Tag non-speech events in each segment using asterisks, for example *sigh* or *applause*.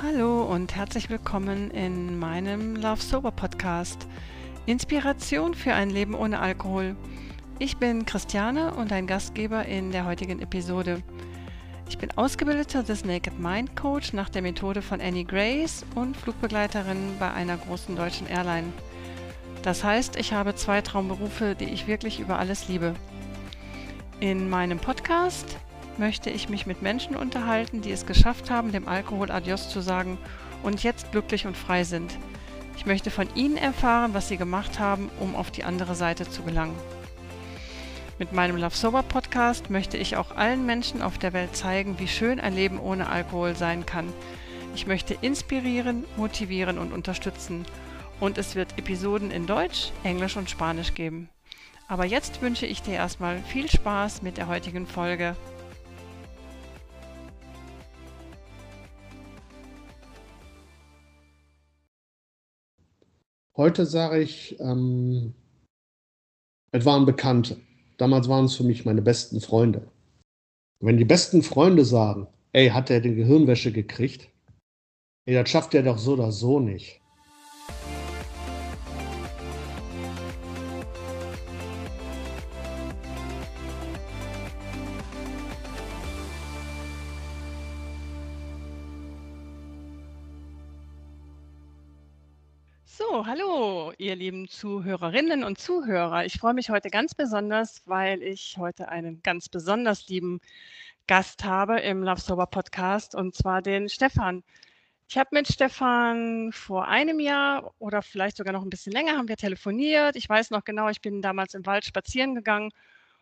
Hallo und herzlich willkommen in meinem Love Sober Podcast. Inspiration für ein Leben ohne Alkohol. Ich bin Christiane und ein Gastgeber in der heutigen Episode. Ich bin ausgebildeter des Naked Mind Coach nach der Methode von Annie Grace und Flugbegleiterin bei einer großen deutschen Airline. Das heißt, ich habe zwei Traumberufe, die ich wirklich über alles liebe. In meinem Podcast möchte ich mich mit Menschen unterhalten, die es geschafft haben, dem Alkohol Adios zu sagen und jetzt glücklich und frei sind. Ich möchte von ihnen erfahren, was sie gemacht haben, um auf die andere Seite zu gelangen. Mit meinem Love Sober Podcast möchte ich auch allen Menschen auf der Welt zeigen, wie schön ein Leben ohne Alkohol sein kann. Ich möchte inspirieren, motivieren und unterstützen. Und es wird Episoden in Deutsch, Englisch und Spanisch geben. Aber jetzt wünsche ich dir erstmal viel Spaß mit der heutigen Folge. Heute sage ich, ähm, es waren Bekannte. Damals waren es für mich meine besten Freunde. wenn die besten Freunde sagen, ey, hat der die Gehirnwäsche gekriegt? Ey, das schafft er doch so oder so nicht. So, hallo, ihr lieben Zuhörerinnen und Zuhörer. Ich freue mich heute ganz besonders, weil ich heute einen ganz besonders lieben Gast habe im Love Sober Podcast und zwar den Stefan. Ich habe mit Stefan vor einem Jahr oder vielleicht sogar noch ein bisschen länger haben wir telefoniert. Ich weiß noch genau, ich bin damals im Wald spazieren gegangen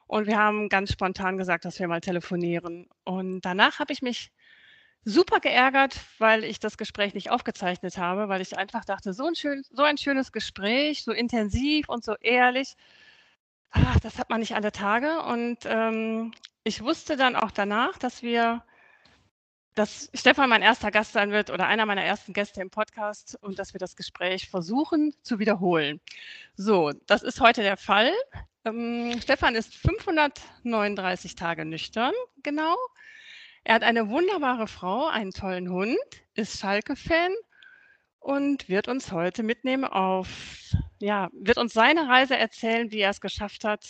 und wir haben ganz spontan gesagt, dass wir mal telefonieren. Und danach habe ich mich super geärgert, weil ich das Gespräch nicht aufgezeichnet habe, weil ich einfach dachte, so ein, schön, so ein schönes Gespräch, so intensiv und so ehrlich, ach, das hat man nicht alle Tage. Und ähm, ich wusste dann auch danach, dass wir, dass Stefan mein erster Gast sein wird oder einer meiner ersten Gäste im Podcast und dass wir das Gespräch versuchen zu wiederholen. So, das ist heute der Fall. Ähm, Stefan ist 539 Tage nüchtern, genau. Er hat eine wunderbare Frau, einen tollen Hund, ist Schalke-Fan und wird uns heute mitnehmen auf, ja, wird uns seine Reise erzählen, wie er es geschafft hat,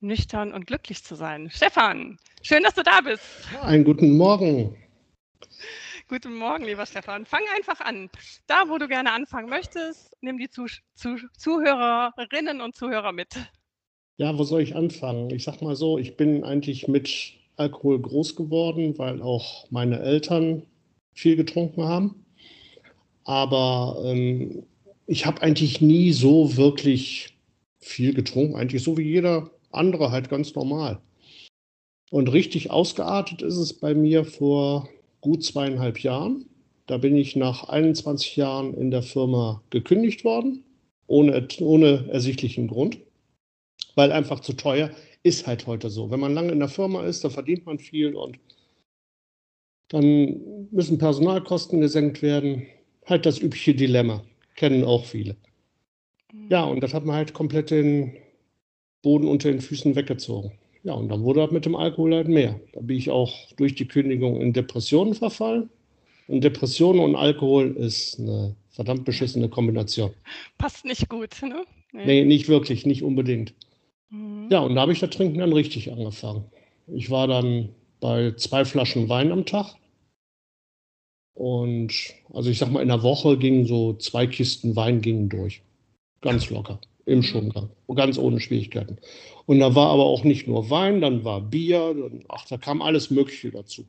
nüchtern und glücklich zu sein. Stefan, schön, dass du da bist. Einen guten Morgen. Guten Morgen, lieber Stefan. Fang einfach an. Da, wo du gerne anfangen möchtest, nimm die Zuh Zuh Zuhörerinnen und Zuhörer mit. Ja, wo soll ich anfangen? Ich sag mal so, ich bin eigentlich mit Alkohol groß geworden, weil auch meine Eltern viel getrunken haben. Aber ähm, ich habe eigentlich nie so wirklich viel getrunken, eigentlich so wie jeder andere halt ganz normal. Und richtig ausgeartet ist es bei mir vor gut zweieinhalb Jahren. Da bin ich nach 21 Jahren in der Firma gekündigt worden, ohne, ohne ersichtlichen Grund, weil einfach zu teuer ist halt heute so. Wenn man lange in der Firma ist, da verdient man viel und dann müssen Personalkosten gesenkt werden. Halt das übliche Dilemma. Kennen auch viele. Mhm. Ja, und das hat man halt komplett den Boden unter den Füßen weggezogen. Ja, und dann wurde das mit dem Alkohol halt mehr. Da bin ich auch durch die Kündigung in Depressionen verfallen. Und Depressionen und Alkohol ist eine verdammt beschissene Kombination. Passt nicht gut, ne? Nee, nee nicht wirklich, nicht unbedingt. Mhm. Ja, und da habe ich das Trinken dann richtig angefangen. Ich war dann bei zwei Flaschen Wein am Tag. Und also ich sag mal, in der Woche gingen so zwei Kisten Wein gingen durch. Ganz locker, im Schongang. Ganz ohne Schwierigkeiten. Und da war aber auch nicht nur Wein, dann war Bier, dann, ach, da kam alles Mögliche dazu.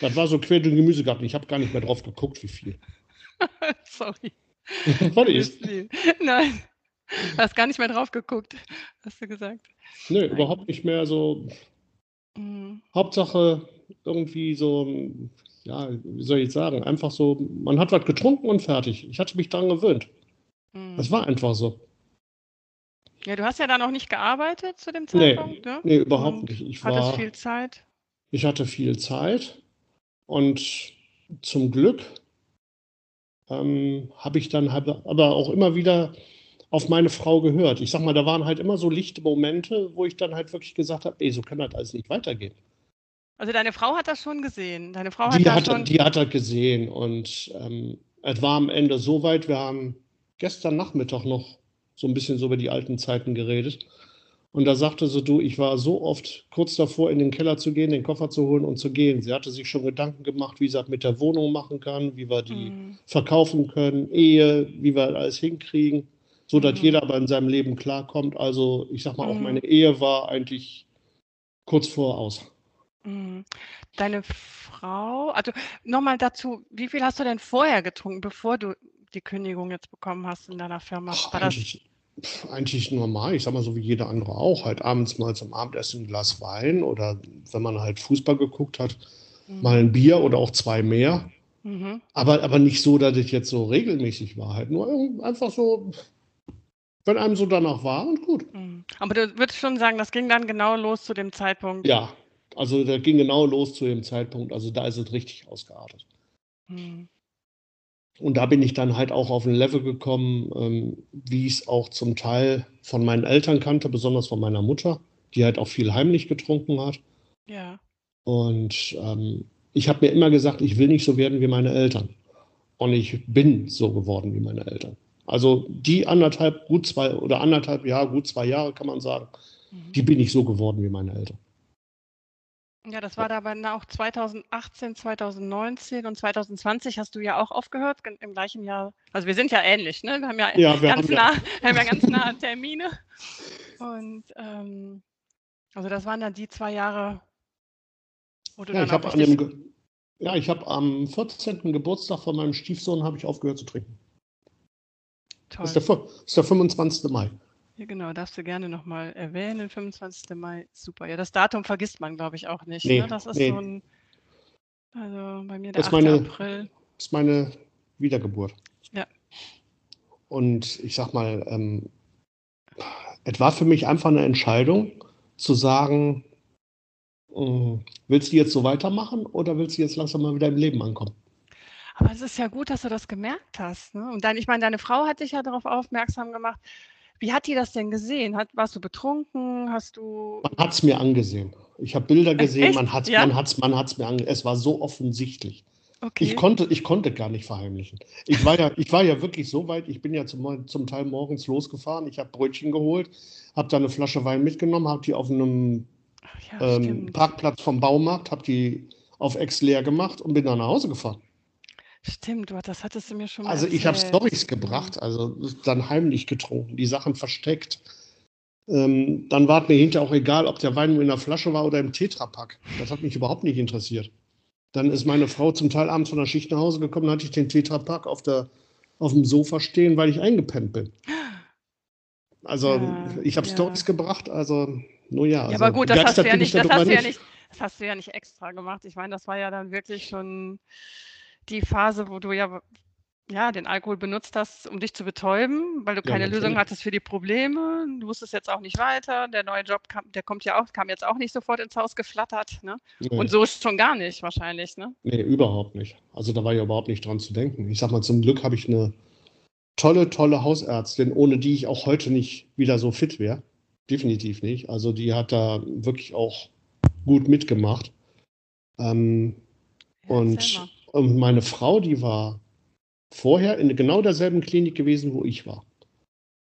Das war so quer durch den Gemüsegarten. Ich habe gar nicht mehr drauf geguckt, wie viel. *laughs* Sorry. Was ist? Nein. Du hast gar nicht mehr drauf geguckt, hast du gesagt. Nö, Nein. überhaupt nicht mehr so. Mhm. Hauptsache irgendwie so, ja, wie soll ich sagen, einfach so, man hat was getrunken und fertig. Ich hatte mich daran gewöhnt. Mhm. Das war einfach so. Ja, du hast ja dann auch nicht gearbeitet zu dem Zeitpunkt, nee, ne? Nee, überhaupt und nicht. Ich hattest war, viel Zeit. Ich hatte viel Zeit und zum Glück ähm, habe ich dann aber auch immer wieder auf meine Frau gehört. Ich sag mal, da waren halt immer so lichte Momente, wo ich dann halt wirklich gesagt habe, ey, so kann das alles nicht weitergehen. Also deine Frau hat das schon gesehen. Deine Frau hat Die das hat, schon. die hat das gesehen und ähm, es war am Ende so weit, wir haben gestern Nachmittag noch so ein bisschen so über die alten Zeiten geredet. Und da sagte sie, du, ich war so oft kurz davor, in den Keller zu gehen, den Koffer zu holen und zu gehen. Sie hatte sich schon Gedanken gemacht, wie sie das mit der Wohnung machen kann, wie wir die Mhm. verkaufen können, Ehe, wie wir alles hinkriegen, so dass Mhm. jeder aber in seinem Leben klarkommt. Also ich sag mal, auch Mhm. meine Ehe war eigentlich kurz vor aus. Mhm. Deine Frau, also nochmal dazu, wie viel hast du denn vorher getrunken, bevor du die Kündigung jetzt bekommen hast in deiner Firma? Ach, eigentlich, pf, eigentlich normal, ich sag mal so wie jeder andere auch. Halt abends mal zum Abendessen ein Glas Wein oder wenn man halt Fußball geguckt hat, mal ein Bier oder auch zwei mehr. Mhm. Aber, aber nicht so, dass es jetzt so regelmäßig war. Halt nur irgend- einfach so, wenn einem so danach war und gut. Mhm. Aber du würdest schon sagen, das ging dann genau los zu dem Zeitpunkt. Ja, also da ging genau los zu dem Zeitpunkt. Also da ist es richtig ausgeartet. Mhm. Und da bin ich dann halt auch auf ein Level gekommen, ähm, wie ich es auch zum Teil von meinen Eltern kannte, besonders von meiner Mutter, die halt auch viel heimlich getrunken hat. Ja. Und ähm, ich habe mir immer gesagt, ich will nicht so werden wie meine Eltern. Und ich bin so geworden wie meine Eltern. Also die anderthalb, gut zwei oder anderthalb Jahre, gut zwei Jahre kann man sagen, Mhm. die bin ich so geworden wie meine Eltern. Ja, das war dabei auch 2018, 2019 und 2020 hast du ja auch aufgehört, im gleichen Jahr. Also wir sind ja ähnlich, ne? Wir haben ja, Ja, wir ganz haben ja- nah, *laughs* wir haben ja ganz nah Termine. Und ähm, also das waren dann die zwei Jahre, wo du Ja, dann ich auch habe an dem, ja, ich habe am 14. Geburtstag von meinem Stiefsohn habe ich aufgehört zu trinken. Toll. Das ist der, fü- das ist der 25. Mai. Ja, genau, darfst du gerne nochmal erwähnen, 25. Mai, super. Ja, das Datum vergisst man, glaube ich, auch nicht. Nee, ne? Das ist nee. so ein, also bei mir der Das 8. ist meine- April. Das ist meine Wiedergeburt. Ja. Und ich sag mal, ähm, es war für mich einfach eine Entscheidung zu sagen, äh, willst du jetzt so weitermachen oder willst du jetzt langsam mal wieder im Leben ankommen? Aber es ist ja gut, dass du das gemerkt hast. Ne? Und dann, ich meine, deine Frau hat dich ja darauf aufmerksam gemacht. Wie hat die das denn gesehen? Hat, warst du betrunken? Hast du. Man hat es mir angesehen. Ich habe Bilder gesehen, echt? man hat es Ja? man hat's, man hat's mir angesehen. Es war so offensichtlich. Okay. Ich konnte, ich konnte gar nicht verheimlichen. Ich war ja, ich war ja wirklich so weit, ich bin ja zum, zum Teil morgens losgefahren, ich habe Brötchen geholt, habe da eine Flasche Wein mitgenommen, habe die auf einem ja, ähm. Parkplatz vom Baumarkt, habe die auf Ex leer gemacht und bin dann nach Hause gefahren. Stimmt, du, das hattest du mir schon mal Also ich habe. Storys gebracht, also dann heimlich getrunken, die Sachen versteckt. Ähm, dann war es mir hinterher auch egal, ob der Wein nur in der Flasche war oder im Tetrapack. Das hat mich überhaupt nicht interessiert. Dann ist meine Frau zum Teil abends von der Schicht nach Hause gekommen, dann hatte ich den Tetrapack auf, der, auf dem Sofa stehen, weil ich eingepennt bin. *gasps* Also Ja, ich habe ja. Storys gebracht, also nur ja. Ja, also aber gut, das hast ja nicht, ich das hast du ja nicht, das hast du ja nicht extra gemacht. Ich meine, das war ja dann wirklich schon die Phase, wo du ja, ja den Alkohol benutzt hast, um dich zu betäuben, weil du Ja, keine Lösung hattest für die Probleme. Du wusstest jetzt auch nicht weiter. Der neue Job kam, der kommt ja auch, kam jetzt auch nicht sofort ins Haus geflattert. Ne? Nee. Und so ist schon gar nicht wahrscheinlich. Ne? Nee, überhaupt nicht. Also da war ja überhaupt nicht dran zu denken. Ich sag mal, zum Glück habe ich eine tolle, tolle Hausärztin, ohne die ich auch heute nicht wieder so fit wäre. Definitiv nicht. Also die hat da wirklich auch gut mitgemacht. Ähm, Ja, und. Und meine Frau, die war vorher in genau derselben Klinik gewesen, wo ich war.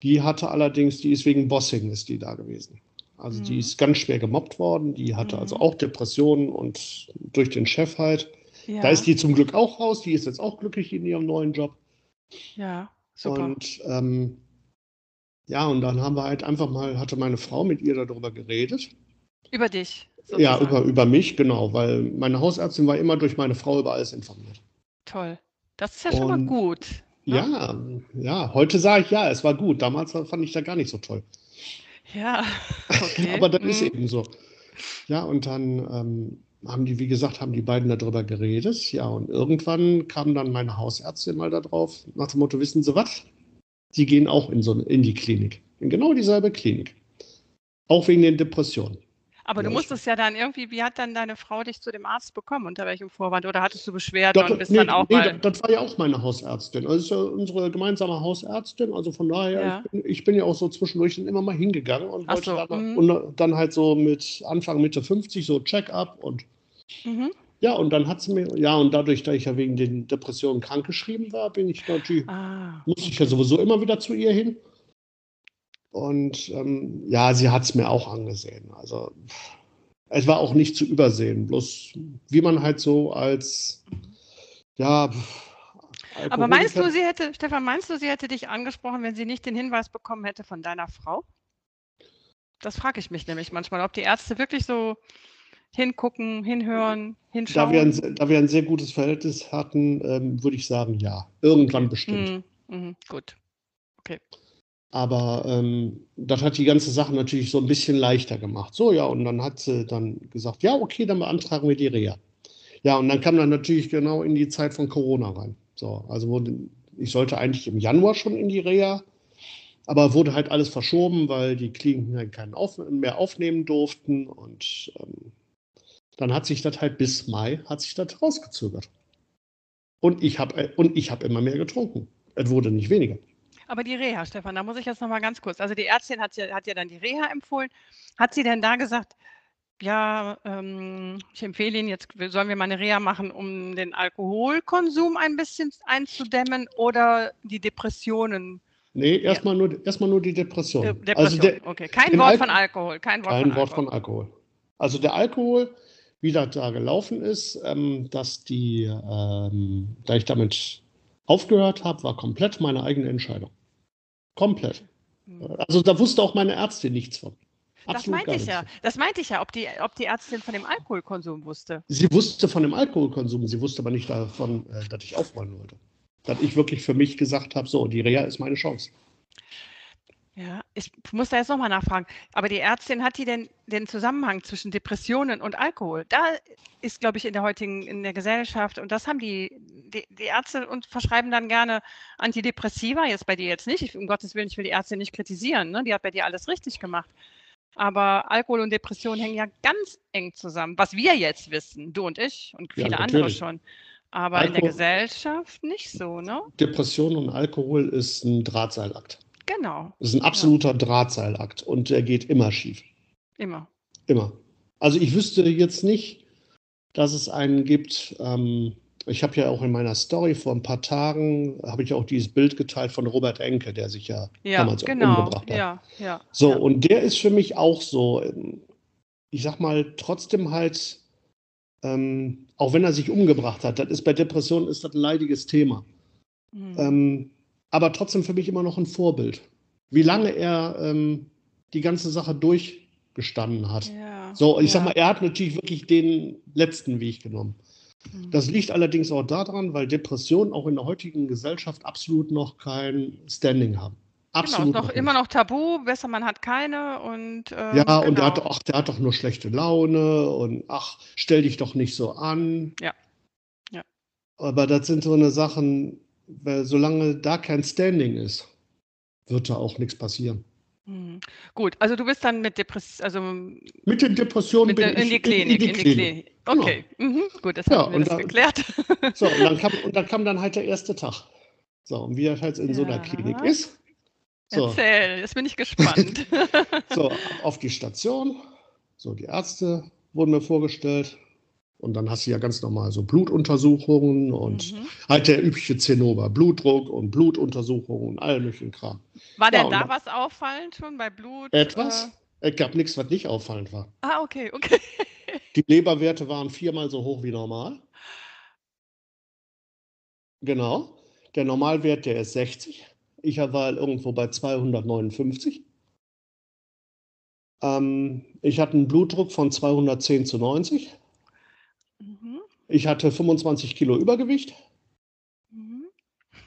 Die hatte allerdings, die ist wegen Bossing, ist die da gewesen. Also die Mhm. ist ganz schwer gemobbt worden. Die hatte Mhm. also auch Depressionen und durch den Chef halt. Ja, Da ist die zum Glück auch raus. Die ist jetzt auch glücklich in ihrem neuen Job. ja, super. Und ähm, ja, und dann haben wir halt einfach mal, hatte meine Frau mit ihr darüber geredet. über dich. Ja, sozusagen. über, über mich, genau, weil meine Hausärztin war immer durch meine Frau über alles informiert. Toll. Das ist ja schon mal Und- gut. ne? Ja, ja, heute sage ich ja, es war gut. Damals fand ich da gar nicht so toll. Ja, *laughs* okay. Aber das ist Mhm. eben so. Ja, und dann ähm, haben die, wie gesagt, haben die beiden darüber geredet. Ja, und irgendwann kam dann meine Hausärztin mal da drauf, nach dem Motto, wissen Sie was? Die gehen auch in, so, in die Klinik. In genau dieselbe Klinik. Auch wegen den Depressionen. Aber du Ja, ich- musstest ja dann irgendwie, wie hat dann deine Frau dich zu dem Arzt bekommen? Unter welchem Vorwand? Oder hattest du Beschwerden und Das, bist nee, dann auch nee, mal. das, das war ja auch meine Hausärztin. Also das ist ja unsere gemeinsame Hausärztin. Also von daher, Ja. ich, bin, ich bin ja auch so zwischendurch dann immer mal hingegangen und wollte so, da mal, mhm. und dann halt so mit Anfang, Mitte 50 so Check-up und Mhm. Ja, und dann hat sie mir, ja, und dadurch, da ich ja wegen den Depressionen krankgeschrieben war, bin ich natürlich, ah, musste ich ja sowieso immer wieder zu ihr hin. Und ähm, ja, sie hat es mir auch angesehen. Also es war auch nicht zu übersehen. Bloß wie man halt so als, ja. Aber meinst du, sie hätte, Stefan, meinst du, sie hätte dich angesprochen, wenn sie nicht den Hinweis bekommen hätte von deiner Frau? Das frage ich mich nämlich manchmal, ob die Ärzte wirklich so hingucken, hinhören, hinschauen. Da wir ein, da wir ein sehr gutes Verhältnis hatten, ähm, würde ich sagen, ja. Irgendwann bestimmt. Mhm. Mhm. Gut. Okay. Aber ähm, das hat die ganze Sache natürlich so ein bisschen leichter gemacht. So, ja, und dann hat sie dann gesagt, ja, okay, dann beantragen wir die Reha. Ja, und dann kam dann natürlich genau in die Zeit von Corona rein. So, also wurde, ich sollte eigentlich im Januar schon in die Reha, aber wurde halt alles verschoben, weil die Kliniken halt keinen auf, mehr aufnehmen durften. Und ähm, dann hat sich das halt bis Mai, hat sich das rausgezögert. Und ich habe äh, und hab immer mehr getrunken. Es wurde nicht weniger. Aber die Reha, Stefan, da muss ich jetzt noch mal ganz kurz. Also die Ärztin hat ja, hat ja dann die Reha empfohlen. Hat sie denn da gesagt, ja, ähm, ich empfehle Ihnen, jetzt sollen wir mal eine Reha machen, um den Alkoholkonsum ein bisschen einzudämmen oder die Depressionen? Nee, erstmal ja. nur, erst nur die Depression. De Depression, also der, okay. Kein Wort Al von Alkohol. Kein Wort, kein von, Wort Alkohol. von Alkohol. Also der Alkohol, wie das da gelaufen ist, ähm, dass die, ähm, da ich damit aufgehört habe, war komplett meine eigene Entscheidung. Komplett. Also da wusste auch meine Ärztin nichts von. Absolut das meinte ich ja. Das meinte ich ja, ob die, ob die Ärztin von dem Alkoholkonsum wusste. Sie wusste von dem Alkoholkonsum, sie wusste aber nicht davon, äh, dass ich aufräumen wollte. Dass ich wirklich für mich gesagt habe, so, die Reha ist meine Chance. Ja, ich muss da jetzt nochmal nachfragen. Aber die Ärztin, hat die denn den Zusammenhang zwischen Depressionen und Alkohol? Da ist, glaube ich, in der heutigen, in der Gesellschaft, und das haben die, die, die Ärzte und verschreiben dann gerne Antidepressiva, jetzt bei dir jetzt nicht. Ich, um Gottes Willen, ich will die Ärztin nicht kritisieren, ne? die hat bei dir alles richtig gemacht. Aber Alkohol und Depression hängen ja ganz eng zusammen, was wir jetzt wissen, du und ich und viele ja, andere schon. Aber Alkohol, in der Gesellschaft nicht so, ne? Depression und Alkohol ist ein Drahtseilakt. Genau. Das ist ein absoluter ja. Drahtseilakt und der geht immer schief. Immer. Immer. Also ich wüsste jetzt nicht, dass es einen gibt. Ähm, ich habe ja auch in meiner Story vor ein paar Tagen habe ich auch dieses Bild geteilt von Robert Enke, der sich ja, ja damals genau. umgebracht hat. Ja, ja, so ja. und der ist für mich auch so. Ähm, ich sag mal trotzdem halt, ähm, auch wenn er sich umgebracht hat, das ist bei Depressionen ist das ein leidiges Thema. Mhm. Ähm, aber trotzdem für mich immer noch ein Vorbild. Wie lange er ähm, die ganze Sache durchgestanden hat. Ja, so, ich ja. sag mal, er hat natürlich wirklich den letzten Weg genommen. Mhm. Das liegt allerdings auch daran, weil Depressionen auch in der heutigen Gesellschaft absolut noch kein Standing haben. Absolut genau, ist noch, immer noch tabu, besser man hat keine und äh, Ja, genau. und der hat, ach, der hat doch nur schlechte Laune und ach, stell dich doch nicht so an. Ja. ja. Aber das sind so eine Sachen, weil solange da kein Standing ist, wird da auch nichts passieren. Mhm. Gut, also du bist dann mit Depressionen, also mit den Depressionen bin in die Klinik, in die, in die Klinik. Okay, genau. mhm. gut, das ja, haben wir das da, geklärt. So, und dann, kam, und dann kam dann halt der erste Tag. So, und wie das halt in ja. so einer Klinik ist. So. Erzähl, jetzt bin ich gespannt. *laughs* so, auf die Station. So, die Ärzte wurden mir vorgestellt. Und dann hast du ja ganz normal so Blutuntersuchungen und mhm. halt der übliche Zinnober, Blutdruck und Blutuntersuchungen und all möglichen Kram. War denn ja, da was auffallend schon bei Blut? Etwas. Äh... Es gab nichts, was nicht auffallend war. Ah, okay, okay. *laughs* Die Leberwerte waren viermal so hoch wie normal. Genau. Der Normalwert, der ist 60. Ich war irgendwo bei 259. Ähm, ich hatte einen Blutdruck von 210 zu 90. Ich hatte 25 Kilo Übergewicht. Mhm.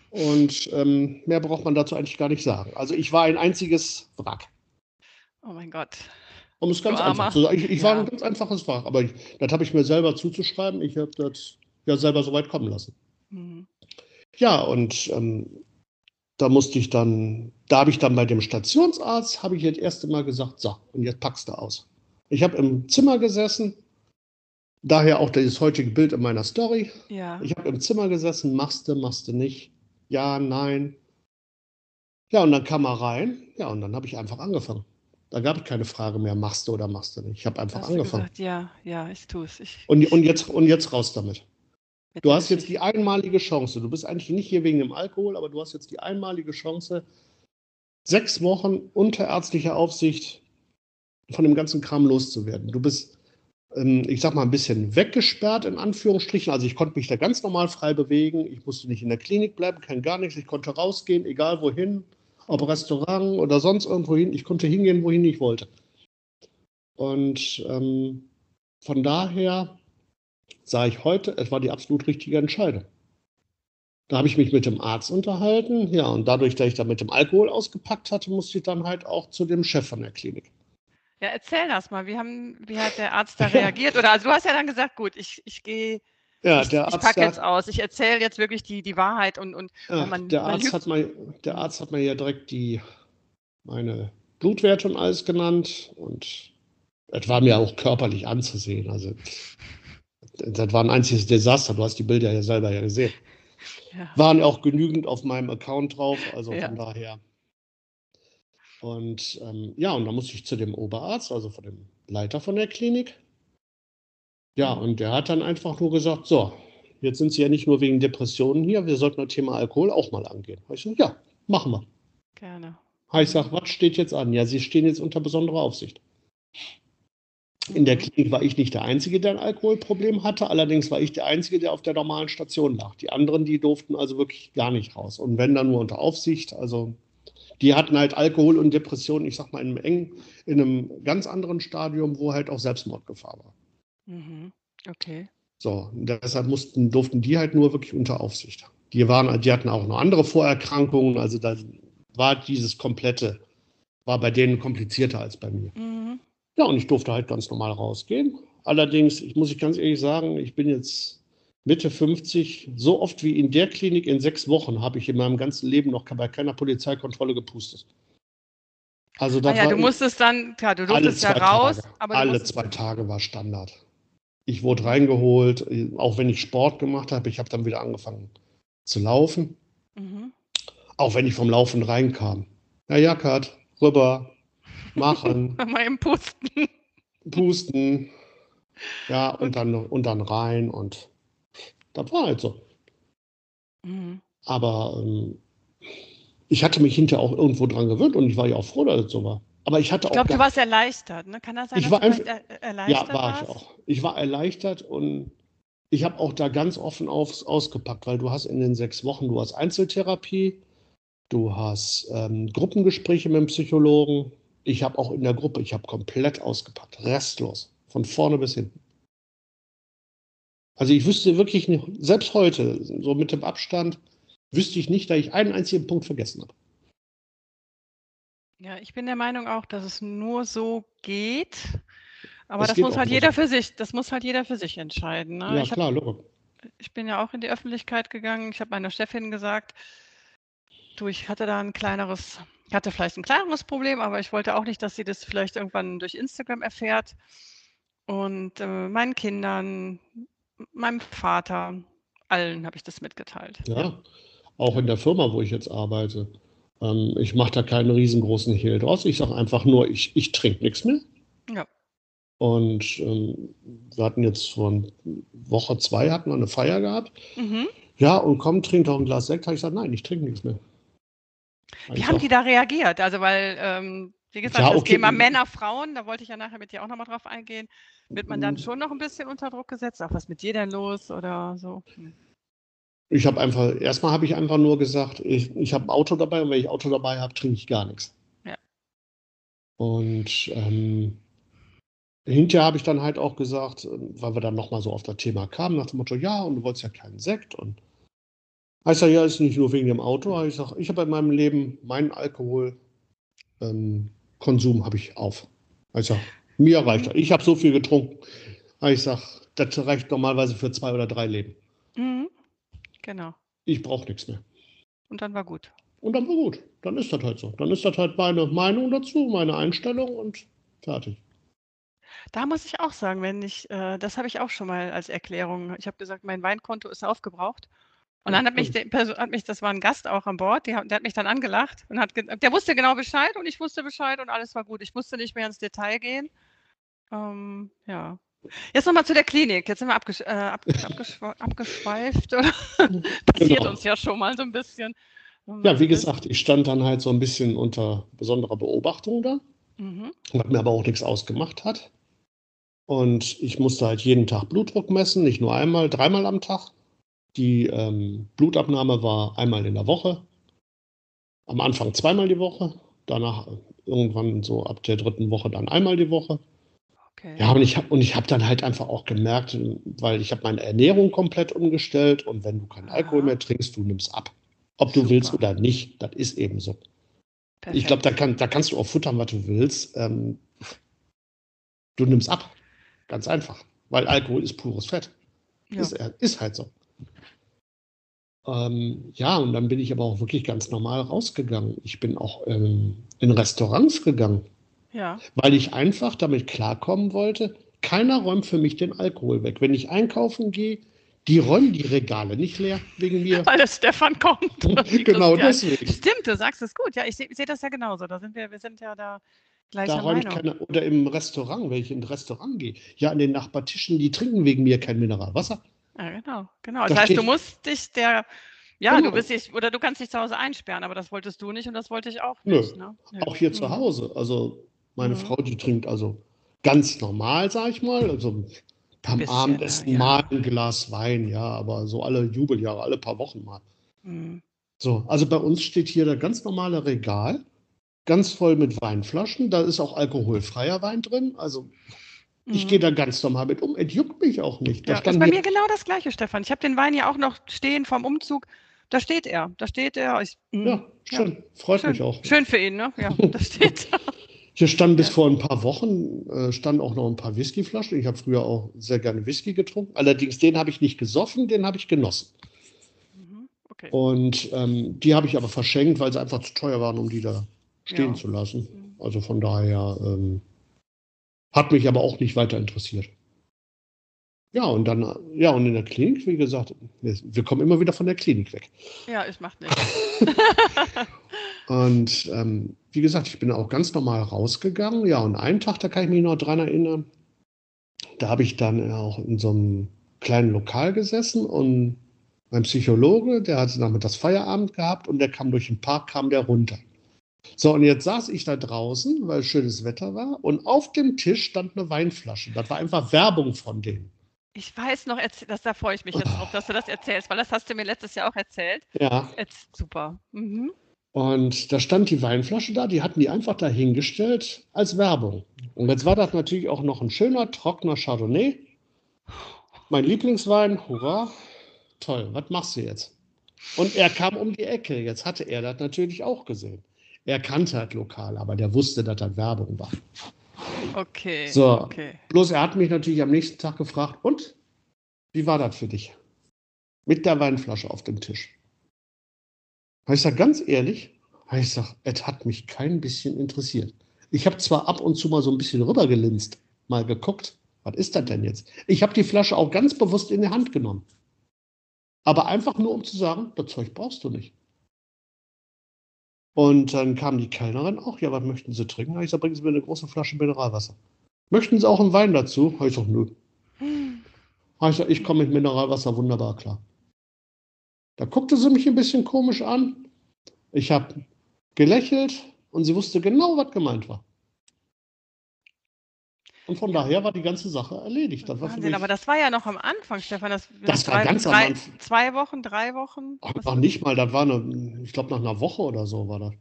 Und ähm, mehr braucht man dazu eigentlich gar nicht sagen. Also ich war ein einziges Wrack. Oh mein Gott. Um es ganz einfach zu sagen. Ich, ich ja. war ein ganz einfaches Wrack, aber ich, das habe ich mir selber zuzuschreiben. Ich habe das ja selber so weit kommen lassen. Mhm. Ja, und ähm, da musste ich dann, da habe ich dann bei dem Stationsarzt, habe ich das erste Mal gesagt, so, und jetzt packst du aus. Ich habe im Zimmer gesessen, Daher auch das heutige Bild in meiner Story. Ja. Ich habe im Zimmer gesessen, machst du, machst du nicht. Ja, nein. Ja, und dann kam er rein. Ja, und dann habe ich einfach angefangen. Da gab es keine Frage mehr, machst du oder machst du nicht. Ich habe einfach Hast angefangen. Gesagt, ja, ja, ich tue es. Und, und, jetzt, und jetzt raus damit. Du hast jetzt die einmalige Chance. Du bist eigentlich nicht hier wegen dem Alkohol, aber du hast jetzt die einmalige Chance, sechs Wochen unter ärztlicher Aufsicht von dem ganzen Kram loszuwerden. Du bist, ich sag mal, ein bisschen weggesperrt in Anführungsstrichen. Also ich konnte mich da ganz normal frei bewegen. Ich musste nicht in der Klinik bleiben, kein gar nichts. Ich konnte rausgehen, egal wohin ob Restaurant oder sonst irgendwo hin. Ich konnte hingehen, wohin ich wollte. Und ähm, von daher sage ich heute, es war die absolut richtige Entscheidung. Da habe ich mich mit dem Arzt unterhalten, ja, und dadurch, dass ich da mit dem Alkohol ausgepackt hatte, musste ich dann halt auch zu dem Chef von der Klinik. Ja, erzähl das mal. Wie, haben, wie hat der Arzt da reagiert? Oder also du hast ja dann gesagt, gut, ich, ich gehe ja, ich, der ich Arzt packe sagt- jetzt aus. Ich erzähle jetzt wirklich die, die Wahrheit und, und Ja, man, der, Arzt hat mal, der Arzt hat mir ja direkt die, meine Blutwerte und alles genannt und es war mir auch körperlich anzusehen. Also das war ein einziges Desaster. Du hast die Bilder ja selber ja gesehen. ja. Waren auch genügend auf meinem Account drauf, also Ja. von daher. Und ähm, ja, und dann musste ich zu dem Oberarzt, also von dem Leiter von der Klinik. Ja, Mhm. und der hat dann einfach nur gesagt, so, jetzt sind Sie ja nicht nur wegen Depressionen hier, wir sollten das Thema Alkohol auch mal angehen. Ich so, ja, machen wir. Gerne. Ich sage, was steht jetzt an? Ja, Sie stehen jetzt unter besonderer Aufsicht. In der Mhm. Klinik war ich nicht der Einzige, der ein Alkoholproblem hatte. Allerdings war ich der Einzige, der auf der normalen Station lag. Die anderen, die durften also wirklich gar nicht raus. Und wenn dann nur unter Aufsicht. Also die hatten halt Alkohol und Depressionen, ich sag mal, in einem eng, in einem ganz anderen Stadium, wo halt auch Selbstmordgefahr war. Mhm. Okay. So, deshalb mussten, durften die halt nur wirklich unter Aufsicht. Die waren, die hatten auch noch andere Vorerkrankungen. Also da war dieses komplette, war bei denen komplizierter als bei mir. Mhm. Ja, und ich durfte halt ganz normal rausgehen. Allerdings, ich muss ich ganz ehrlich sagen, ich bin jetzt Mitte 50. So oft wie in der Klinik in sechs Wochen habe ich in meinem ganzen Leben noch bei keiner Polizeikontrolle gepustet. Also Ah das ja, war du musstest dann, klar, du durftest ja raus, Tage. alle zwei Tage war Standard. Ich wurde reingeholt, auch wenn ich Sport gemacht habe. Ich habe dann wieder angefangen zu laufen. Mhm. Auch wenn ich vom Laufen reinkam. Ja, Jackert, rüber, machen. *laughs* Mal im Pusten. pusten, ja, und dann, und dann rein und das war halt so. Mhm. Aber ähm, ich hatte mich hinterher auch irgendwo dran gewöhnt und ich war ja auch froh, dass es so war. Aber ich hatte Ich auch. glaube, du warst erleichtert, ne? Kann das sein, Ich war einfach- er- erleichtert ja, war ich warst? auch. Ich war erleichtert und ich habe auch da ganz offen aufs, ausgepackt, weil du hast in den sechs Wochen, du hast Einzeltherapie, du hast ähm, Gruppengespräche mit dem Psychologen. Ich habe auch in der Gruppe, ich habe komplett ausgepackt, restlos, von vorne bis hinten. Also ich wüsste wirklich nicht, selbst heute, so mit dem Abstand, wüsste ich nicht, da ich einen einzigen Punkt vergessen habe. Ja, ich bin der Meinung auch, dass es nur so geht. Aber Das das geht muss halt jeder so. für sich, das muss halt jeder für sich entscheiden. Ne? Ja, ich, klar, Logo. ich bin ja auch in die Öffentlichkeit gegangen. Ich habe meiner Chefin gesagt, du, ich hatte da ein kleineres, ich hatte vielleicht ein kleineres Problem, aber ich wollte auch nicht, dass sie das vielleicht irgendwann durch Instagram erfährt. Und äh, meinen Kindern, meinem Vater, allen habe ich das mitgeteilt. Ja, auch in der Firma, wo ich jetzt arbeite. Ähm, ich mache da keinen riesengroßen Hehl draus. Ich sage einfach nur, ich, ich trinke nichts mehr. Ja. Und ähm, wir hatten jetzt vor Woche, zwei hatten wir eine Feier gehabt. Mhm. Ja, und komm, trink doch ein Glas Sekt. Habe ich gesagt, nein, ich trinke nichts mehr. Wie haben die da reagiert? Also, weil, ähm, wie gesagt, Ja, das okay. Thema Männer, Frauen, da wollte ich ja nachher mit dir auch nochmal drauf eingehen. Wird man dann Mhm. schon noch ein bisschen unter Druck gesetzt? Auch was mit dir denn los oder so? Hm. Ich habe einfach, erstmal habe ich einfach nur gesagt, ich, ich habe ein Auto dabei und wenn ich Auto dabei habe, trinke ich gar nichts. Ja. Und ähm, hinterher habe ich dann halt auch gesagt, äh, weil wir dann nochmal so auf das Thema kamen, nach dem Motto, ja, und du wolltest ja keinen Sekt. Und ich sage, ja, ist nicht nur wegen dem Auto. Ich sage, ich habe in meinem Leben meinen Alkoholkonsum ähm, Konsum habe ich auf. Sage, mir reicht das. Ich habe so viel getrunken. Ich sage, das reicht normalerweise für zwei oder drei Leben. Mhm. Genau. Ich brauche nichts mehr. Und dann war gut. Und dann war gut. Dann ist das halt so. Dann ist das halt meine Meinung dazu, meine Einstellung und fertig. Da muss ich auch sagen, wenn ich, äh, das habe ich auch schon mal als Erklärung. Ich habe gesagt, mein Weinkonto ist aufgebraucht. Und dann hat mich, der, hat mich, das war ein Gast auch an Bord, der, der hat mich dann angelacht und hat, der wusste genau Bescheid und ich wusste Bescheid und alles war gut. Ich musste nicht mehr ins Detail gehen. Ähm, ja. Jetzt nochmal zu der Klinik. Jetzt sind wir abgesch äh, ab, *laughs* abgeschweift. *laughs* Passiert genau. uns ja schon mal so ein bisschen. Ja, wie gesagt, ich stand dann halt so ein bisschen unter besonderer Beobachtung da, mhm. was mir aber auch nichts ausgemacht hat. Und ich musste halt jeden Tag Blutdruck messen, nicht nur einmal, dreimal am Tag. Die ähm, Blutabnahme war einmal in der Woche. Am Anfang zweimal die Woche, danach irgendwann so ab der dritten Woche dann einmal die Woche. Okay. Ja, und ich habe und dann halt einfach auch gemerkt, weil ich habe meine Ernährung komplett umgestellt und wenn du keinen Alkohol mehr trinkst, du nimmst ab. Ob Super. du willst oder nicht, das ist eben so. Perfekt. Ich glaube, da, kann, da kannst du auch futtern, was du willst. Ähm, du nimmst ab. Ganz einfach. Weil Alkohol ist pures Fett. Ja. Ist, ist halt so. Ähm, ja, und dann bin ich aber auch wirklich ganz normal rausgegangen. Ich bin auch ähm, in Restaurants gegangen. Ja. Weil ich einfach damit klarkommen wollte, keiner räumt für mich den Alkohol weg. Wenn ich einkaufen gehe, die räumen die Regale nicht leer wegen mir. *laughs* Weil der Stefan kommt. *laughs* genau deswegen. Stimmt, du sagst es gut. Ja, ich sehe seh das ja genauso. Da sind wir, wir sind ja da gleicher da räumt keiner, oder im Restaurant, wenn ich in ein Restaurant gehe. Ja, an den Nachbartischen, die trinken wegen mir kein Mineralwasser. Ja, genau, genau. Das da heißt, du musst dich der, ja, genau. du bist dich, oder du kannst dich zu Hause einsperren, aber das wolltest du nicht und das wollte ich auch nicht. Ne? Auch hier mhm. zu Hause. Also meine mhm. Frau, die trinkt also ganz normal, sag ich mal. Also Bisschen, Abendessen ja. mal ein Glas Wein, ja, aber so alle Jubeljahre, alle paar Wochen mal. Mhm. So, also bei uns steht hier der ganz normale Regal, ganz voll mit Weinflaschen. Da ist auch alkoholfreier Wein drin. Also ich gehe mhm. da ganz normal mit um. Es juckt mich auch nicht. Da ja, ist bei mir genau das Gleiche, Stefan. Ich habe den Wein ja auch noch stehen vom Umzug. Da steht er. Da steht er. Ich, mhm. ja, schön. Ja. Freut schön. mich auch. Schön für ihn, ne? Ja, *laughs* da steht er. Hier standen bis ja. vor ein paar Wochen äh, standen auch noch ein paar Whiskyflaschen. Ich habe früher auch sehr gerne Whisky getrunken. Allerdings den habe ich nicht gesoffen, den habe ich genossen. Mhm. Okay. Und ähm, die habe ich aber verschenkt, weil sie einfach zu teuer waren, um die da stehen ja. zu lassen. Mhm. Also von daher ähm, hat mich aber auch nicht weiter interessiert. Ja, und dann, ja, und in der Klinik, wie gesagt, wir kommen immer wieder von der Klinik weg. Ja, es macht nichts. *laughs* und ähm, wie gesagt, ich bin auch ganz normal rausgegangen. Ja, und einen Tag, da kann ich mich noch dran erinnern, da habe ich dann auch in so einem kleinen Lokal gesessen und mein Psychologe, der hatte das Feierabend gehabt und der kam durch den Park, kam der runter. So, und jetzt saß ich da draußen, weil schönes Wetter war, und auf dem Tisch stand eine Weinflasche. Das war einfach Werbung von denen. Ich weiß noch, das, da freue ich mich jetzt drauf, dass du das erzählst, weil das hast du mir letztes Jahr auch erzählt. Ja. Jetzt, super. Mhm. Und da stand die Weinflasche da, die hatten die einfach dahingestellt als Werbung. Und jetzt war das natürlich auch noch ein schöner, trockener Chardonnay. Mein Lieblingswein, hurra. Toll, was machst du jetzt? Und er kam um die Ecke. Jetzt hatte er das natürlich auch gesehen. Er kannte das Lokal, aber der wusste, dass das Werbung war. Okay. So, okay. bloß er hat mich natürlich am nächsten Tag gefragt, und? Wie war das für dich? Mit der Weinflasche auf dem Tisch. Habe ich gesagt, ganz ehrlich, habe ich gesagt, es hat mich kein bisschen interessiert. Ich habe zwar ab und zu mal so ein bisschen rübergelinst, mal geguckt, was ist das denn jetzt? Ich habe die Flasche auch ganz bewusst in die Hand genommen. Aber einfach nur, um zu sagen, das Zeug brauchst du nicht. Und dann kam die Kellnerin auch, ja, was möchten Sie trinken? Ich sage, bringen Sie mir eine große Flasche Mineralwasser. Möchten Sie auch einen Wein dazu? Ich sage, nö. Ich sage, ich komme mit Mineralwasser wunderbar klar. Da guckte sie mich ein bisschen komisch an. Ich habe gelächelt und sie wusste genau, was gemeint war. Und von daher war die ganze Sache erledigt. Das Wahnsinn, aber das war ja noch am Anfang, Stefan. Das, das war drei, ganz drei, am Anfang. Zwei Wochen, drei Wochen? Ach, nicht mal, das war eine, ich glaube nach einer Woche oder so war das.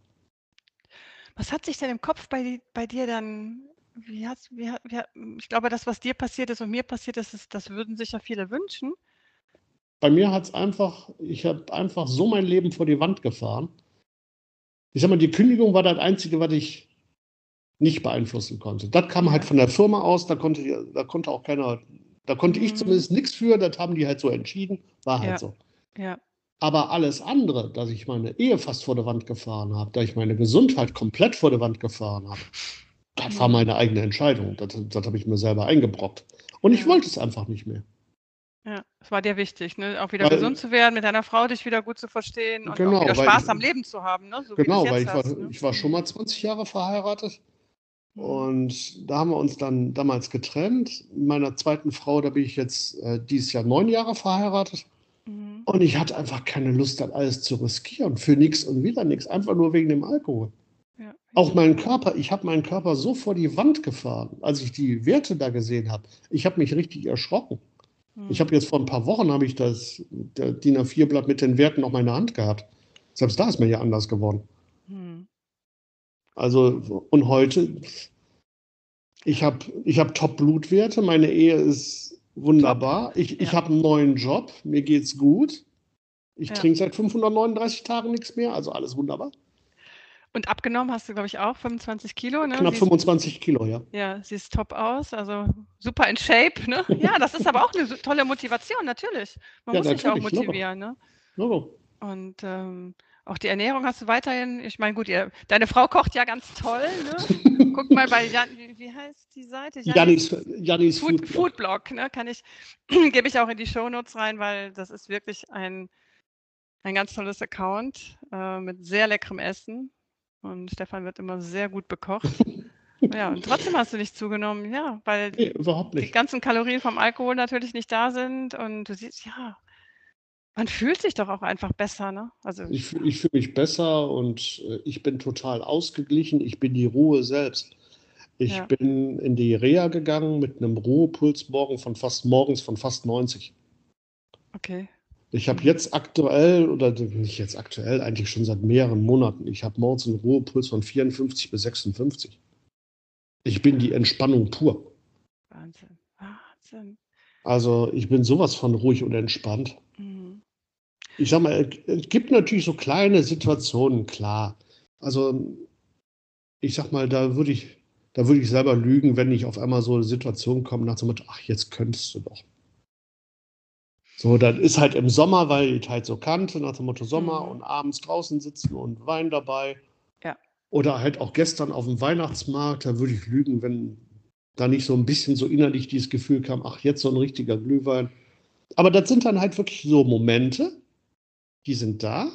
Was hat sich denn im Kopf bei, bei dir dann, wie hast, wie, wie, ich glaube, das, was dir passiert ist und mir passiert ist, ist das würden sich ja viele wünschen bei mir hat es einfach, ich habe einfach so mein Leben vor die Wand gefahren. Ich sag mal, die Kündigung war das Einzige, was ich nicht beeinflussen konnte. Das kam halt von der Firma aus, da konnte, da konnte auch keiner, da konnte ich mhm. zumindest nichts für, das haben die halt so entschieden, war halt ja. so. Ja. Aber alles andere, dass ich meine Ehe fast vor der Wand gefahren habe, dass ich meine Gesundheit komplett vor der Wand gefahren habe, das mhm. war meine eigene Entscheidung. Das, das habe ich mir selber eingebrockt. Und ich wollte es einfach nicht mehr. Ja, es war dir wichtig, ne? auch wieder Weil- gesund zu werden, mit deiner Frau dich wieder gut zu verstehen und Genau, auch wieder Spaß ich- am Leben zu haben. Ne? So Genau, weil ich war, hast, ne? ich war schon mal 20 Jahre verheiratet Mhm. Und da haben wir uns dann damals getrennt. Mit meiner zweiten Frau, da bin ich jetzt äh, dieses Jahr neun Jahre verheiratet Mhm. und ich hatte einfach keine Lust, das alles zu riskieren. Für nichts und wieder nichts, einfach nur wegen dem Alkohol. Ja. Auch meinen Körper, ich habe meinen Körper so vor die Wand gefahren, als ich die Werte da gesehen habe. Ich habe mich richtig erschrocken. Mhm. Ich habe jetzt vor ein paar Wochen habe ich das DIN A4-Blatt mit den Werten auf meiner Hand gehabt. Selbst da ist mir ja anders geworden. Mhm. Also und heute, ich habe ich hab Top-Blutwerte, meine Ehe ist wunderbar. Ich, ich Ja. habe einen neuen Job, mir geht's gut. Ich Ja. trinke seit 539 Tagen nichts mehr, also alles wunderbar. Und abgenommen hast du, glaube ich, auch 25 Kilo. Ne? Knapp Siehst- 25 Kilo, ja. Ja, siehst top aus, also super in Shape, ne? *laughs* Ja, das ist aber auch eine tolle Motivation, natürlich. Man Ja, muss sich auch motivieren, ne? So. Und ähm, auch die Ernährung hast du weiterhin. Ich meine, gut, ihr, deine Frau kocht ja ganz toll, ne? Guck mal bei Jan, wie, heißt die Seite? Janis, Janis Food, Food. Foodblog, ne? Kann ich, *clears throat* gebe ich auch in die Shownotes rein, weil das ist wirklich ein, ein ganz tolles Account äh, mit sehr leckerem Essen. Und Stefan wird immer sehr gut bekocht. *laughs* ja, und trotzdem hast du nicht zugenommen, ja, weil Nee, überhaupt die nicht. ganzen Kalorien vom Alkohol natürlich nicht da sind und du siehst, ja, man fühlt sich doch auch einfach besser, ne? Also, Ich, ich fühle mich besser und äh, ich bin total ausgeglichen. Ich bin die Ruhe selbst. Ich Ja. bin in die Reha gegangen mit einem Ruhepuls morgen von fast morgens von fast 90. okay. Ich habe jetzt aktuell, oder nicht jetzt aktuell, eigentlich schon seit mehreren Monaten, ich habe morgens einen Ruhepuls von 54 bis 56. Ich bin die Entspannung pur. Wahnsinn. Wahnsinn. Also ich bin sowas von ruhig und entspannt. Mhm. Ich sag mal, es gibt natürlich so kleine Situationen, klar. Also ich sag mal, da würde ich, da würde ich selber lügen, wenn ich auf einmal so eine Situation komme nach dem Motto, ach, jetzt könntest du doch. So, das ist halt im Sommer, weil ich halt so kannte, nach dem Motto Sommer Mhm. und abends draußen sitzen und Wein dabei. Ja. Oder halt auch gestern auf dem Weihnachtsmarkt, da würde ich lügen, wenn da nicht so ein bisschen so innerlich dieses Gefühl kam, ach, jetzt so ein richtiger Glühwein. Aber das sind dann halt wirklich so Momente, die sind da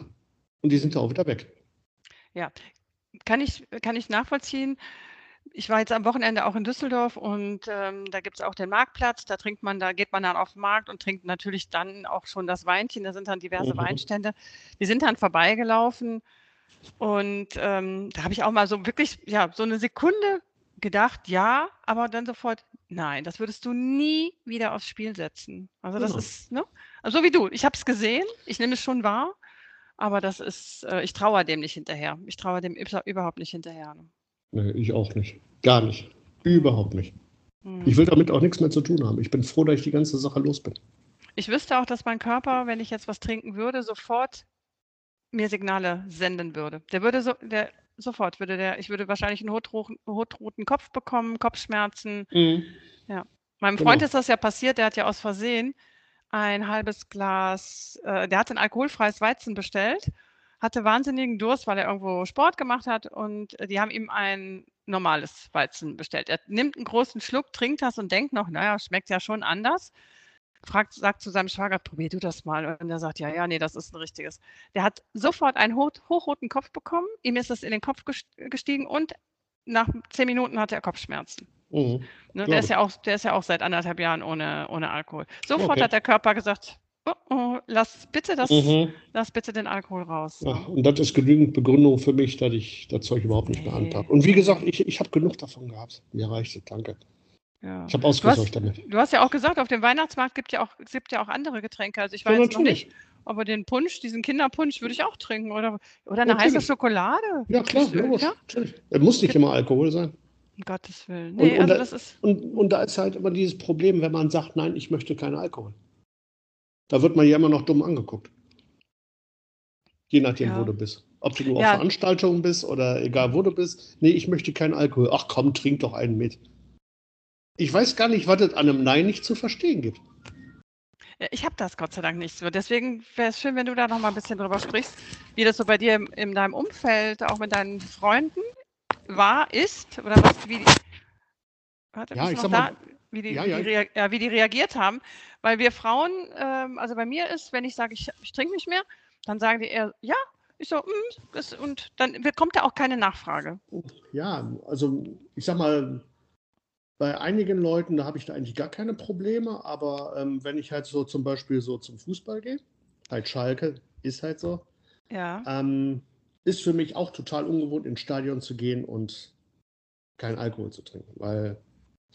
und die sind da auch wieder weg. Kann ich, kann ich nachvollziehen. Ich war jetzt am Wochenende auch in Düsseldorf und ähm, da gibt es auch den Marktplatz. Da trinkt man, da geht man dann auf den Markt und trinkt natürlich dann auch schon das Weinchen. Da sind dann diverse Mhm. Weinstände. Die sind dann vorbeigelaufen und ähm, da habe ich auch mal so wirklich, ja, so eine Sekunde gedacht, ja, aber dann sofort, nein, das würdest du nie wieder aufs Spiel setzen. Also das Genau. ist, ne? Also so wie du. Ich habe es gesehen, ich nehme es schon wahr, aber das ist, äh, ich traue dem nicht hinterher. Ich traue dem üb- überhaupt nicht hinterher. Ne? Nee, ich auch nicht. Gar nicht. Überhaupt nicht. Hm. Ich will damit auch nichts mehr zu tun haben. Ich bin froh, dass ich die ganze Sache los bin. Ich wüsste auch, dass mein Körper, wenn ich jetzt was trinken würde, sofort mir Signale senden würde. Der würde so, der sofort würde der, ich würde wahrscheinlich einen hotroten, hotroten Kopf bekommen, Kopfschmerzen. Meinem Freund Genau. ist das ja passiert, der hat ja aus Versehen ein halbes Glas, äh, der hat ein alkoholfreies Weizen bestellt, hatte wahnsinnigen Durst, weil er irgendwo Sport gemacht hat und äh, die haben ihm ein normales Weizen bestellt. Er nimmt einen großen Schluck, trinkt das und denkt noch, naja, schmeckt ja schon anders. Fragt, sagt zu seinem Schwager, probier du das mal. Und er sagt, ja, ja, nee, das ist ein richtiges. Der hat sofort einen hoch, hochroten Kopf bekommen, ihm ist es in den Kopf gest- gestiegen und nach zehn Minuten hatte er Kopfschmerzen. Mhm. Ne, der, ist ja auch, der ist ja auch seit anderthalb Jahren ohne, ohne Alkohol. Sofort Okay. hat der Körper gesagt, oh, oh, lass bitte das, Mhm. lass bitte den Alkohol raus. Ja, ne? und das ist genügend Begründung für mich, dass ich das Zeug überhaupt nicht mehr anpacke. Und wie gesagt, ich, ich habe genug davon gehabt. Mir reicht es, danke. Ja. Ich habe ausgesorgt damit. du hast ja auch gesagt, auf dem Weihnachtsmarkt gibt ja auch, gibt ja auch andere Getränke. Also ich Ja, weiß noch natürlich. nicht, aber den Punsch, diesen Kinderpunsch würde ich auch trinken oder, oder eine heiße Natürlich. Schokolade. Ja, klar, logisch. Ja? Muss nicht immer Alkohol sein. Um Gottes Willen. Und- Nee, und also da- das ist, Und, und da ist halt immer dieses Problem, wenn man sagt, nein, ich möchte keinen Alkohol. Da wird man ja immer noch dumm angeguckt. Je nachdem, Ja. wo du bist. Ob du nur Ja. auf Veranstaltungen bist oder egal, wo du bist. Nee, ich möchte keinen Alkohol. Ach komm, trink doch einen mit. Ich weiß gar nicht, was es an einem Nein nicht zu verstehen gibt. Ja, Ich habe das Gott sei Dank nicht so. Deswegen wäre es schön, wenn du da noch mal ein bisschen drüber sprichst, wie das so bei dir im, in deinem Umfeld, auch mit deinen Freunden war, ist oder was, wie. Warte, Ja, ich sag noch mal, da? wie die, Ja, wie die, ja, wie die reagiert haben. Weil wir Frauen, ähm, also bei mir ist, wenn ich sage, ich, ich trinke nicht mehr, dann sagen die eher, ja. Ich so, mm, das, und dann kommt da auch keine Nachfrage. Ja, also ich sag mal, bei einigen Leuten, da habe ich da eigentlich gar keine Probleme, aber ähm, wenn ich halt so zum Beispiel so zum Fußball gehe, halt Schalke, ist halt so, Ja. ähm, ist für mich auch total ungewohnt, ins Stadion zu gehen und keinen Alkohol zu trinken. Weil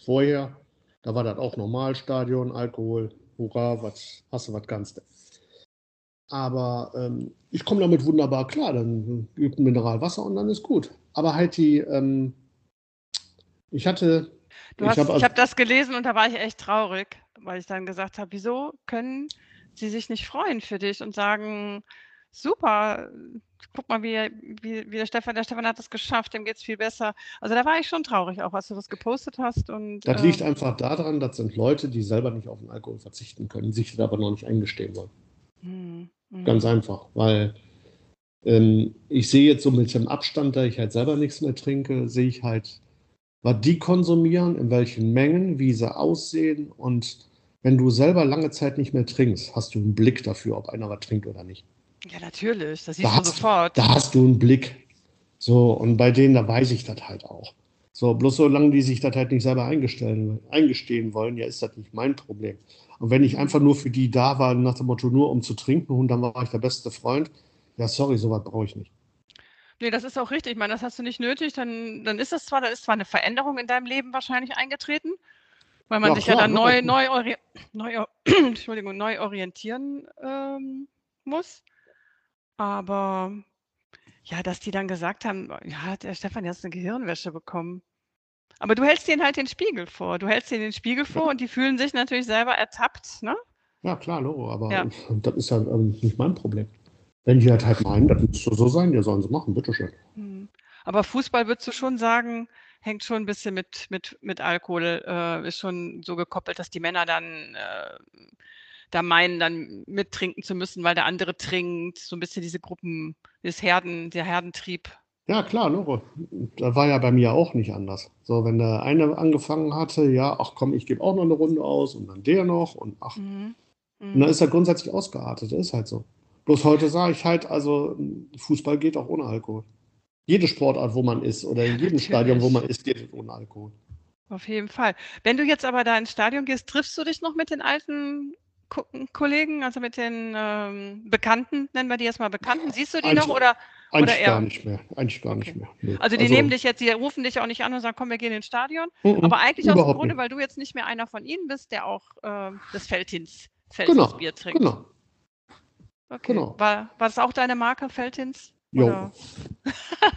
vorher, da war das auch normal, Stadion, Alkohol, hurra, was hast du was kannst du. Aber ähm, ich komme damit wunderbar klar. Dann gibt ein Mineralwasser und dann ist gut. Aber halt die, ähm, ich hatte, Du ich habe also, habe das gelesen und da war ich echt traurig, weil ich dann gesagt habe, wieso können sie sich nicht freuen für dich und sagen, super, guck mal, wie, wie, wie der Stefan, der Stefan hat es geschafft, dem geht es viel besser. Also da war ich schon traurig, auch als du das gepostet hast. Und das liegt ähm, einfach daran, das sind Leute, die selber nicht auf den Alkohol verzichten können, sich das aber noch nicht eingestehen wollen. hm, hm, Ganz einfach, weil ähm, ich sehe jetzt so mit dem Abstand, da ich halt selber nichts mehr trinke, sehe ich halt, was die konsumieren, in welchen Mengen, wie sie aussehen. Und wenn du selber lange Zeit nicht mehr trinkst, hast du einen Blick dafür, ob einer was trinkt oder nicht. Ja, natürlich, das siehst Da du hast, sofort. da hast du einen Blick. So, und bei denen, da weiß ich das halt auch. So, bloß solange die sich das halt nicht selber eingestehen wollen, ja, ist das nicht mein Problem. Und wenn ich einfach nur für die da war, nach dem Motto, nur um zu trinken und dann war ich der beste Freund, ja, sorry, sowas brauche ich nicht. Nee, das ist auch richtig. Ich meine, das hast du nicht nötig. Dann, dann ist das zwar, da ist zwar eine Veränderung in deinem Leben wahrscheinlich eingetreten, weil man Ja, sich ja klar, dann locker. neu, neu, neu, *clears throat* Entschuldigung, neu orientieren ähm, muss. Aber ja, dass die dann gesagt haben, ja, der Stefan, der hat eine Gehirnwäsche bekommen. Aber du hältst denen halt den Spiegel vor. Du hältst denen den Spiegel vor und die fühlen sich natürlich selber ertappt, ne? Ja, klar, Logo, aber Ja. *laughs* das ist ja ähm, nicht mein Problem. Wenn die halt halt meinen, das müsste so sein, ja, sollen sie machen, bitteschön. Hm. Aber Fußball würdest du schon sagen, hängt schon ein bisschen mit, mit, mit Alkohol, äh, ist schon so gekoppelt, dass die Männer dann äh, da meinen, dann mittrinken zu müssen, weil der andere trinkt. So ein bisschen diese Gruppen, das Herden, der Herdentrieb. Ja, klar, Logo. Das war ja bei mir auch nicht anders. So, wenn der eine angefangen hatte, ja, ach komm, ich gebe auch noch eine Runde aus und dann der noch und ach, Mhm. und Mhm. dann ist er grundsätzlich ausgeartet, das ist halt so. Bloß heute sage ich halt, also Fußball geht auch ohne Alkohol. Jede Sportart, wo man ist oder in jedem Stadion, wo man ist, geht ohne Alkohol. Auf jeden Fall. Wenn du jetzt aber da ins Stadion gehst, triffst du dich noch mit den alten Kollegen, also mit den ähm, Bekannten, nennen wir die jetzt mal Bekannten? Siehst du die Eigentlich- noch oder? Eigentlich eher- gar nicht mehr. Eigentlich gar Okay. nicht mehr. Nee. Also die nehmen dich jetzt, die rufen dich auch nicht an und sagen, komm, wir gehen ins Stadion. Mhm, Aber eigentlich aus dem Grunde, nicht. weil du jetzt nicht mehr einer von ihnen bist, der auch ähm, das Feldhins, Genau, Feldhins Bier trinkt. Genau. Okay. genau. War, war das auch deine Marke, Feldhins? Jo. Oder? *laughs*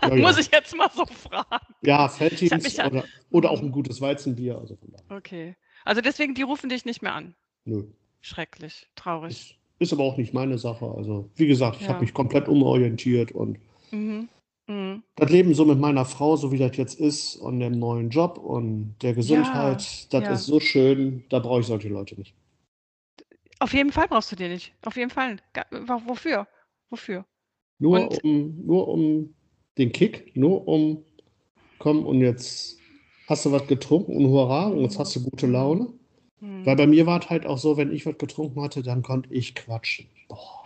Ja, Muss ich jetzt mal so fragen. ja Feldhins oder, oder auch ein gutes Weizenbier. Also. Okay. Also deswegen, die rufen dich nicht mehr an. Nö. Schrecklich, traurig. Ist, ist aber auch nicht meine Sache. Also, wie gesagt, ich Ja. habe mich komplett umorientiert und Mhm. Mhm. das Leben so mit meiner Frau, so wie das jetzt ist, und dem neuen Job und der Gesundheit, das ja. ist so schön, da brauche ich solche Leute nicht. Auf jeden Fall brauchst du die nicht. Auf jeden Fall. Wofür? Wofür? Nur Und- um, nur um den Kick, nur um, komm und jetzt hast du was getrunken und hurra, und jetzt hast du gute Laune. Mhm. Weil bei mir war es halt auch so, wenn ich was getrunken hatte, dann konnte ich quatschen. Boah,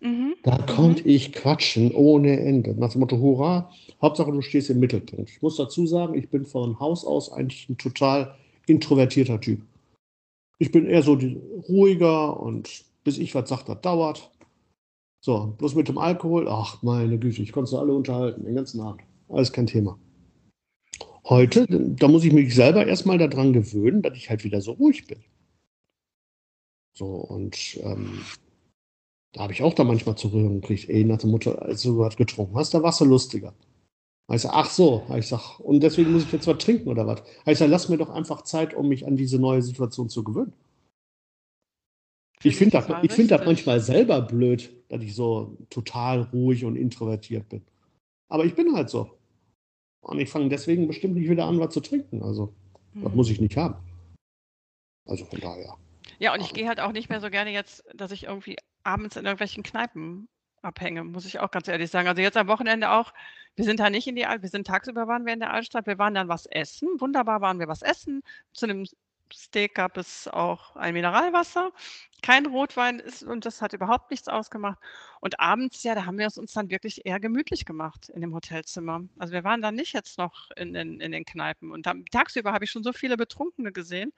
Mhm. da konnte ich quatschen ohne Ende. Nach dem Motto, hurra, Hauptsache du stehst im Mittelpunkt. Ich muss dazu sagen, ich bin von Haus aus eigentlich ein total introvertierter Typ. Ich bin eher so ruhiger und bis ich was sage, das dauert. So, bloß mit dem Alkohol, ach meine Güte, ich konnte sie alle unterhalten, den ganzen Abend. Alles kein Thema. Heute, da muss ich mich selber erstmal daran gewöhnen, dass ich halt wieder so ruhig bin. So, und ähm, da habe ich auch da manchmal zu rühren gekriegt, ey, nach der Mutter, als du was getrunken hast, da warst du lustiger. Ich ach so, ich sag, und deswegen muss ich jetzt was trinken oder was? Ich sag, lass mir doch einfach Zeit, um mich an diese neue Situation zu gewöhnen. Ich finde das, ich find das manchmal selber blöd, dass ich so total ruhig und introvertiert bin. Aber ich bin halt so. Und ich fange deswegen bestimmt nicht wieder an, was zu trinken. Also, das Mhm. muss ich nicht haben. Also von daher. Ja, und ich gehe halt auch nicht mehr so gerne jetzt, dass ich irgendwie abends in irgendwelchen Kneipen abhänge, muss ich auch ganz ehrlich sagen. Also jetzt am Wochenende auch, wir sind da nicht in die Altstadt, wir sind tagsüber waren wir in der Altstadt, wir waren dann was essen, wunderbar waren wir was essen, zu einem Steak gab es auch ein Mineralwasser, kein Rotwein ist, und das hat überhaupt nichts ausgemacht. Und abends, ja, da haben wir es uns dann wirklich eher gemütlich gemacht in dem Hotelzimmer. Also wir waren dann nicht jetzt noch in, in, in den Kneipen. Und dann, tagsüber habe ich schon so viele Betrunkene gesehen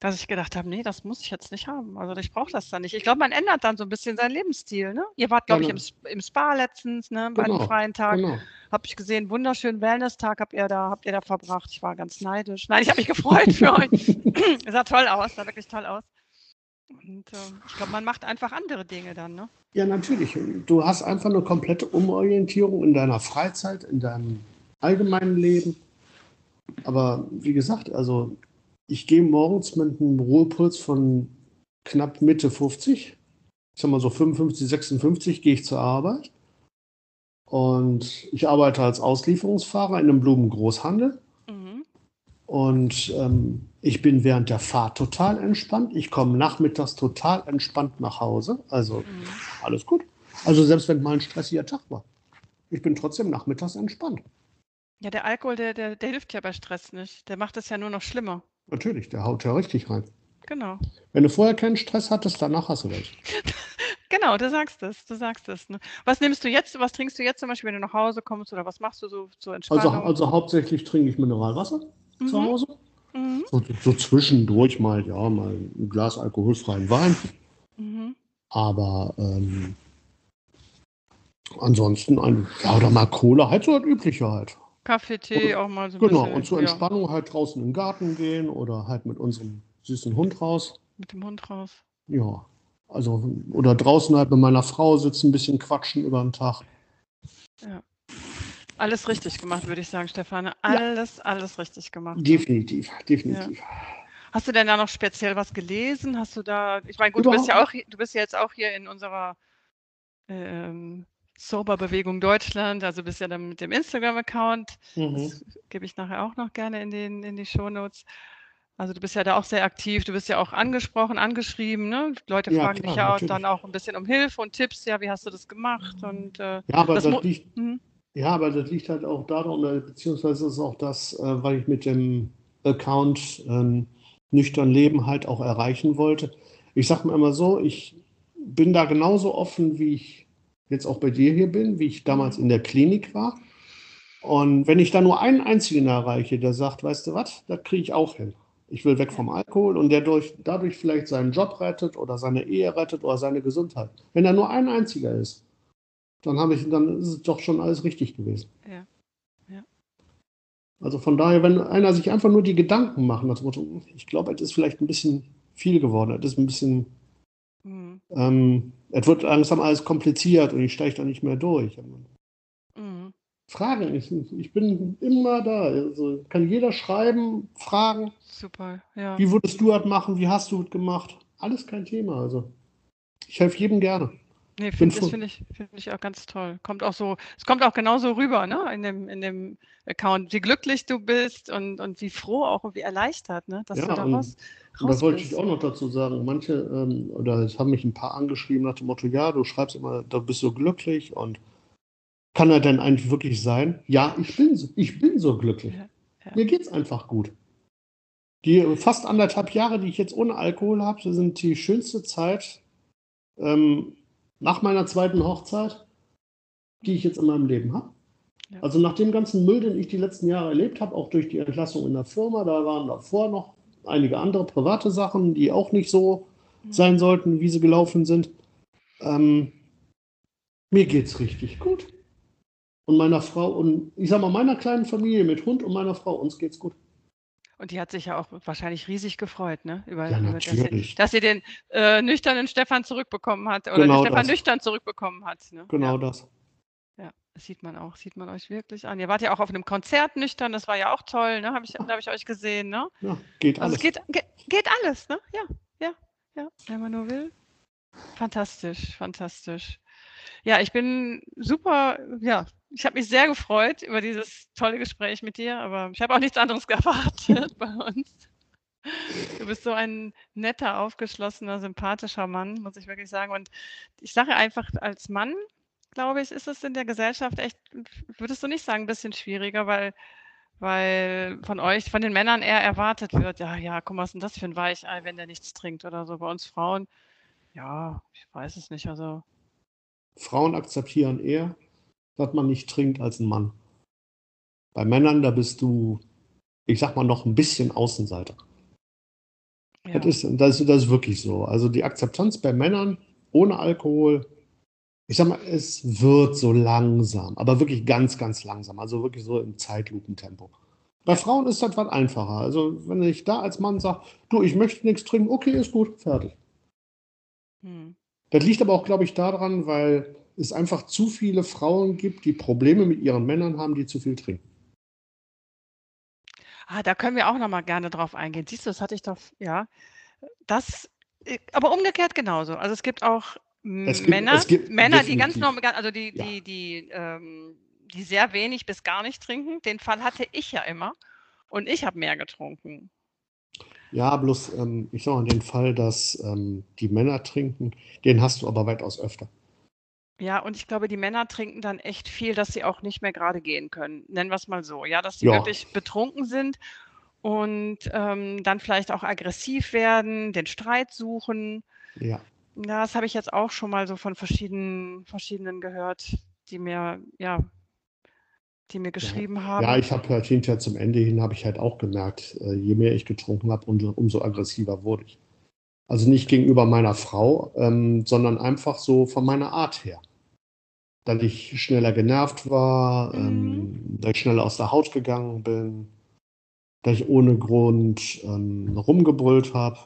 dass ich gedacht habe, nee, das muss ich jetzt nicht haben. Also ich brauche das dann nicht. Ich glaube, man ändert dann so ein bisschen seinen Lebensstil. Ne? Ihr wart, glaube genau. ich, im, im, Spa letztens, ne, bei genau. einem freien Tag. Genau. Habe ich gesehen, wunderschönen Wellness-Tag habt ihr da, habt ihr da verbracht. Ich war ganz neidisch. Nein, ich habe mich gefreut für euch. es *laughs* sah toll aus, sah wirklich toll aus. Und äh, ich glaube, man macht einfach andere Dinge dann, ne? Ja, natürlich. Du hast einfach eine komplette Umorientierung in deiner Freizeit, in deinem allgemeinen Leben. Aber wie gesagt, also ich gehe morgens mit einem Ruhepuls von knapp Mitte 50, ich sag mal so 55, 56, gehe ich zur Arbeit. Und ich arbeite als Auslieferungsfahrer in einem Blumengroßhandel. Mhm. Und ähm, ich bin während der Fahrt total entspannt. Ich komme nachmittags total entspannt nach Hause. Also mhm. alles gut. Also selbst wenn mal ein stressiger Tag war. Ich bin trotzdem nachmittags entspannt. Ja, der Alkohol, der, der, der hilft ja bei Stress nicht. Der macht es ja nur noch schlimmer. Natürlich, der haut ja richtig rein. Genau. Wenn du vorher keinen Stress hattest, danach hast du welche. *laughs* genau, du sagst es, du sagst es. Ne? Was nimmst du jetzt, was trinkst du jetzt zum Beispiel, wenn du nach Hause kommst oder was machst du so zur Entspannung? Also, also hauptsächlich trinke ich Mineralwasser mhm. zu Hause. Mhm. So, so, zwischendurch mal, ja, mal ein Glas alkoholfreien Wein. Mhm. Aber ähm, ansonsten, ein, ja, oder mal Cola, halt so das Übliche halt. Kaffee, Tee oder, auch mal so ein genau, bisschen. Und zur Entspannung ja. halt draußen im Garten gehen oder halt mit unserem süßen Hund raus. Mit dem Hund raus. Ja, also oder draußen halt mit meiner Frau sitzen, ein bisschen quatschen über den Tag. Ja. Alles richtig gemacht, würde ich sagen, Stefane. Alles, ja. alles richtig gemacht. Definitiv, definitiv. Ja. Hast du denn da noch speziell was gelesen? Hast du da, ich meine, gut, du bist ja auch, du bist ja jetzt auch hier in unserer ähm, Sober-Bewegung Deutschland, also bist ja dann mit dem Instagram-Account. Mhm. Das gebe ich nachher auch noch gerne in, den, in die Shownotes. Also du bist ja da auch sehr aktiv, du bist ja auch angesprochen, angeschrieben, ne? Leute ja, fragen klar, dich ja natürlich. dann auch ein bisschen um Hilfe und Tipps, ja, wie hast du das gemacht? Und, äh, ja, aber das, das liegt, mhm. ja, aber das liegt halt auch daran, äh, beziehungsweise ist auch das, äh, weil ich mit dem Account ähm, nüchtern Leben halt auch erreichen wollte. Ich sage mir immer so, ich bin da genauso offen, wie ich jetzt auch bei dir hier bin, wie ich damals mhm. in der Klinik war. Und wenn ich da nur einen einzigen erreiche, der sagt, weißt du was, das kriege ich auch hin. Ich will weg vom Alkohol und der durch, dadurch vielleicht seinen Job rettet oder seine Ehe rettet oder seine Gesundheit. Wenn er nur ein einziger ist, dann habe ich, dann ist es doch schon alles richtig gewesen. Ja. ja. Also von daher, wenn einer sich einfach nur die Gedanken macht, das Motto, ich glaube, es ist vielleicht ein bisschen viel geworden, es ist ein bisschen Mhm. Ähm, es wird langsam alles kompliziert und ich steige da nicht mehr durch. Fragen, ich, ich bin immer da. Also kann jeder schreiben, fragen. Super, ja. Wie würdest du das machen? Wie hast du es gemacht? Alles kein Thema. Also ich helfe jedem gerne. Nee, find, das finde ich, find ich auch ganz toll. Kommt auch so, es kommt auch genauso rüber, ne, in dem, in dem Account, wie glücklich du bist und, und wie froh auch und wie erleichtert, ne, dass ja, du da raus, und da wollte ich auch noch dazu sagen, manche, ähm, oder es haben mich ein paar angeschrieben nach dem Motto, ja, du schreibst immer, du bist so glücklich und kann er denn eigentlich wirklich sein? Ja, ich bin so, ich bin so glücklich. Ja, ja. Mir geht's einfach gut. Die fast anderthalb Jahre, die ich jetzt ohne Alkohol habe, sind die schönste Zeit, ähm, nach meiner zweiten Hochzeit, die ich jetzt in meinem Leben habe. Ja. Also nach dem ganzen Müll, den ich die letzten Jahre erlebt habe, auch durch die Entlassung in der Firma, da waren davor noch einige andere private Sachen, die auch nicht so mhm. sein sollten, wie sie gelaufen sind. Ähm, mir geht's richtig gut. Und meiner Frau und ich sag mal meiner kleinen Familie mit Hund und meiner Frau, uns geht's gut. Und die hat sich ja auch wahrscheinlich riesig gefreut, ne? Über, ja, über dass, sie, dass, sie, den äh, nüchternen Stefan zurückbekommen hat oder genau den Stefan das. nüchtern zurückbekommen hat. Ne? Genau ja. das. Ja, das sieht man auch, sieht man euch wirklich an. Ihr wart ja auch auf einem Konzert nüchtern, das war ja auch toll, ne? Habe ich, hab ich euch gesehen, ne? Ja, geht alles. Also geht, geht, geht alles, ne? Ja, ja, ja, wenn man nur will. Fantastisch, fantastisch. Ja, ich bin super, ja, ich habe mich sehr gefreut über dieses tolle Gespräch mit dir, aber ich habe auch nichts anderes *laughs* erwartet bei uns. Du bist so ein netter, aufgeschlossener, sympathischer Mann, muss ich wirklich sagen. Und ich sage einfach, als Mann, glaube ich, ist es in der Gesellschaft echt, würdest du nicht sagen, ein bisschen schwieriger, weil weil von euch, von den Männern eher erwartet wird, ja, ja, guck mal, was ist denn das für ein Weichei, wenn der nichts trinkt oder so. Bei uns Frauen, ja, ich weiß es nicht. Also Frauen akzeptieren eher, dass man nicht trinkt als ein Mann. Bei Männern, da bist du, ich sag mal, noch ein bisschen Außenseiter. ja. Das, ist, das, ist, das ist wirklich so. Also die Akzeptanz bei Männern ohne Alkohol, ich sag mal, es wird so langsam, aber wirklich ganz, ganz langsam. Also wirklich so im Zeitlupentempo. Bei Frauen ist das was einfacher. Also wenn ich da als Mann sage, du, ich möchte nichts trinken, okay, ist gut, fertig. Hm. Das liegt aber auch, glaube ich, daran, weil es einfach zu viele Frauen gibt, die Probleme mit ihren Männern haben, die zu viel trinken. Ah, da können wir auch noch mal gerne drauf eingehen. Siehst du, das hatte ich doch, ja, das, äh, aber umgekehrt genauso. Also es gibt auch Es gibt- Männer, gibt Männer, die ganz normal, also die, Ja. die, die, ähm, die sehr wenig bis gar nicht trinken. Den Fall hatte ich ja immer. Und ich habe mehr getrunken. Ja, bloß, ähm, ich sag mal, den Fall, dass ähm, die Männer trinken, den hast du aber weitaus öfter. Ja, und ich glaube, die Männer trinken dann echt viel, dass sie auch nicht mehr gerade gehen können. Nennen wir es mal so. Ja, dass sie Ja. wirklich betrunken sind und ähm, dann vielleicht auch aggressiv werden, den Streit suchen. Ja. Ja, das habe ich jetzt auch schon mal so von verschiedenen, verschiedenen gehört, die mir, ja, die mir geschrieben haben. Ja, ich habe halt hinterher zum Ende hin, habe ich halt auch gemerkt, äh, je mehr ich getrunken habe, umso, umso aggressiver wurde ich. Also nicht gegenüber meiner Frau, ähm, sondern einfach so von meiner Art her. Dass ich schneller genervt war, ähm, dass ich schneller aus der Haut gegangen bin, dass ich ohne Grund ähm, rumgebrüllt habe.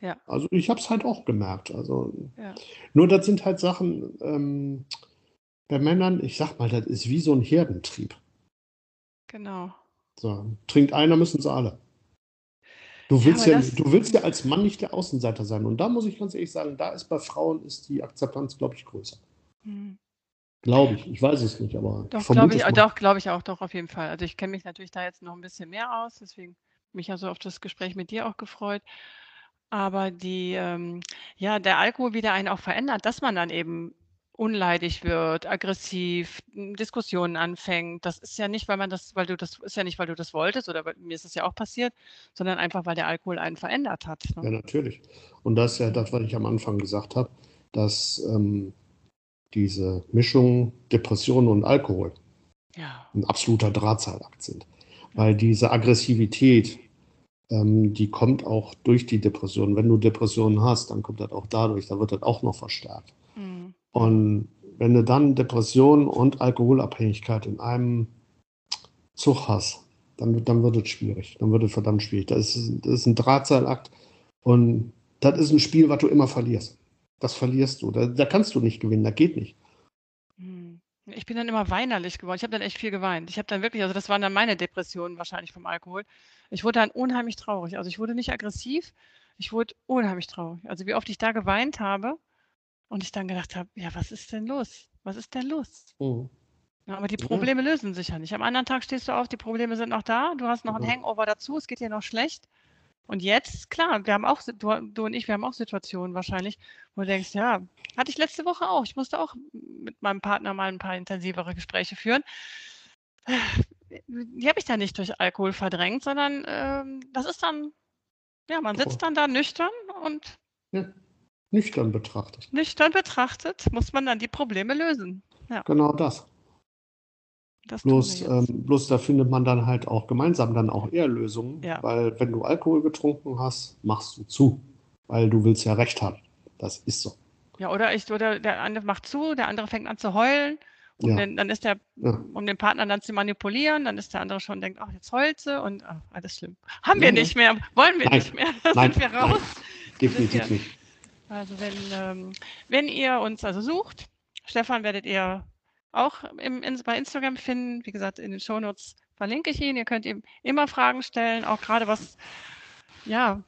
Ja. Also ich habe es halt auch gemerkt. Also Ja. nur das sind halt Sachen ähm, bei Männern, ich sag mal, das ist wie so ein Herdentrieb. Genau. So, trinkt einer, müssen sie alle. Du Ja, willst ja, das- du willst ja als Mann nicht der Außenseiter sein. Und da muss ich ganz ehrlich sagen, da ist bei Frauen ist die Akzeptanz, glaube ich, größer. Hm. Glaube ich. Ich weiß es nicht, aber Doch, glaube ich, doch, glaube ich auch, doch, auf jeden Fall. Also ich kenne mich natürlich da jetzt noch ein bisschen mehr aus, deswegen mich ja so auf das Gespräch mit dir auch gefreut. Aber die, ähm, ja, der Alkohol wieder einen auch verändert, dass man dann eben unleidig wird, aggressiv, m, Diskussionen anfängt. Das ist ja nicht, weil man das, weil du das ist ja nicht, weil du das wolltest oder weil, mir ist es ja auch passiert, sondern einfach, weil der Alkohol einen verändert hat. Ja, Ne? natürlich. Und das ist ja das, was ich am Anfang gesagt habe, dass ähm, diese Mischung Depression und Alkohol Ja, ein absoluter Drahtseilakt sind. Weil diese Aggressivität, ähm, die kommt auch durch die Depression. Wenn du Depressionen hast, dann kommt das auch dadurch, da wird das auch noch verstärkt. Hm. Und wenn du dann Depression und Alkoholabhängigkeit in einem Zug hast, dann, dann wird es schwierig. Dann wird es verdammt schwierig. Das ist, das ist ein Drahtseilakt und das ist ein Spiel, was du immer verlierst. Das verlierst du. Da, da kannst du nicht gewinnen, das geht nicht. Hm. Ich bin dann immer weinerlich geworden. Ich habe dann echt viel geweint. Ich habe dann wirklich, also das waren dann meine Depressionen wahrscheinlich vom Alkohol. Ich wurde dann unheimlich traurig. Also ich wurde nicht aggressiv, ich wurde unheimlich traurig. Also wie oft ich da geweint habe und ich dann gedacht habe, ja, was ist denn los? Was ist denn los? Mhm. Ja, aber die Ja. Probleme lösen sich ja nicht. Am anderen Tag stehst du auf, die Probleme sind noch da, du hast noch ein Ja. Hangover dazu, es geht dir noch schlecht. Und jetzt, klar, wir haben auch, du, und ich, wir haben auch Situationen wahrscheinlich, wo du denkst, ja, hatte ich letzte Woche auch. Ich musste auch mit meinem Partner mal ein paar intensivere Gespräche führen. Die habe ich dann nicht durch Alkohol verdrängt, sondern ähm, das ist dann, ja, man sitzt dann da nüchtern und Nüchtern betrachtet. nüchtern betrachtet muss man dann die Probleme lösen. Genau das. Das Bloß, ähm, bloß da findet man dann halt auch gemeinsam dann auch eher Lösungen, Ja. weil wenn du Alkohol getrunken hast, machst du zu, weil du willst ja Recht haben. Das ist so. Ja, oder ich, oder der eine macht zu, der andere fängt an zu heulen. Um Ja. den, dann ist der, Ja. um den Partner dann zu manipulieren, dann ist der andere schon denkt, ach, jetzt heult sie und ach, alles schlimm. Haben wir nicht mehr, wollen wir Nein. nicht mehr, *laughs* da Nein, sind wir nein. raus. Definitiv nicht. Also wenn, ähm, wenn ihr uns also sucht, Stefan werdet ihr auch im, in, bei Instagram finden. Wie gesagt, in den Shownotes verlinke ich ihn. Ihr könnt ihm immer Fragen stellen, auch gerade was, ja,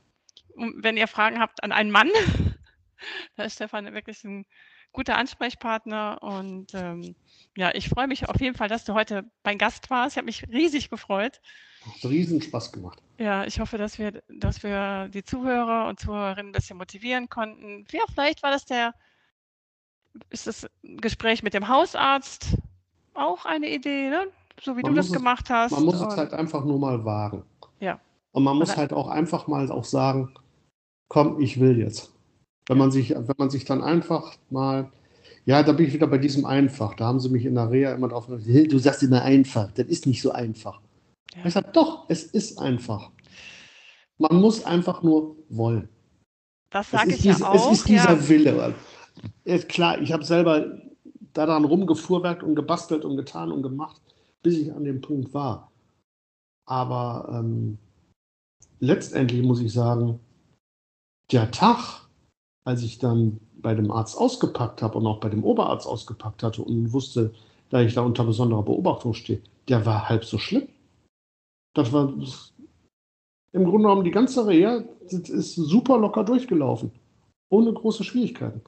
wenn ihr Fragen habt an einen Mann, *laughs* da ist Stefan wirklich ein guter Ansprechpartner. Und ähm, ja, ich freue mich auf jeden Fall, dass du heute mein Gast warst. Ich habe mich riesig gefreut. Hat riesen Spaß gemacht. Ja, ich hoffe, dass wir, dass wir die Zuhörer und Zuhörerinnen ein bisschen motivieren konnten. Ja, vielleicht war das der, ist das Gespräch mit dem Hausarzt auch eine Idee, ne? so wie Man du das es- gemacht hast. Man muss es halt einfach nur mal wagen. Ja. Und man muss halt auch einfach mal auch sagen, komm, ich will jetzt. Wenn man sich, wenn man sich dann einfach mal, ja, da bin ich wieder bei diesem einfach. Da haben sie mich in der Reha immer drauf gesagt, "Hey, du sagst immer einfach, das ist nicht so einfach. Ja. Ich sage, doch, es ist einfach. Man muss einfach nur wollen. das sage ist, ich ja dies- auch. es ist dieser ja. Wille. Ist klar, ich habe selber daran rumgefuhrwerkt und gebastelt und getan und gemacht, bis ich an dem Punkt war. Aber ähm, letztendlich muss ich sagen, der Tag, als ich dann bei dem Arzt ausgepackt habe und auch bei dem Oberarzt ausgepackt hatte und wusste, da ich da unter besonderer Beobachtung stehe, der war halb so schlimm. Das war im Grunde genommen die ganze Reha ist super locker durchgelaufen. Ohne große Schwierigkeiten.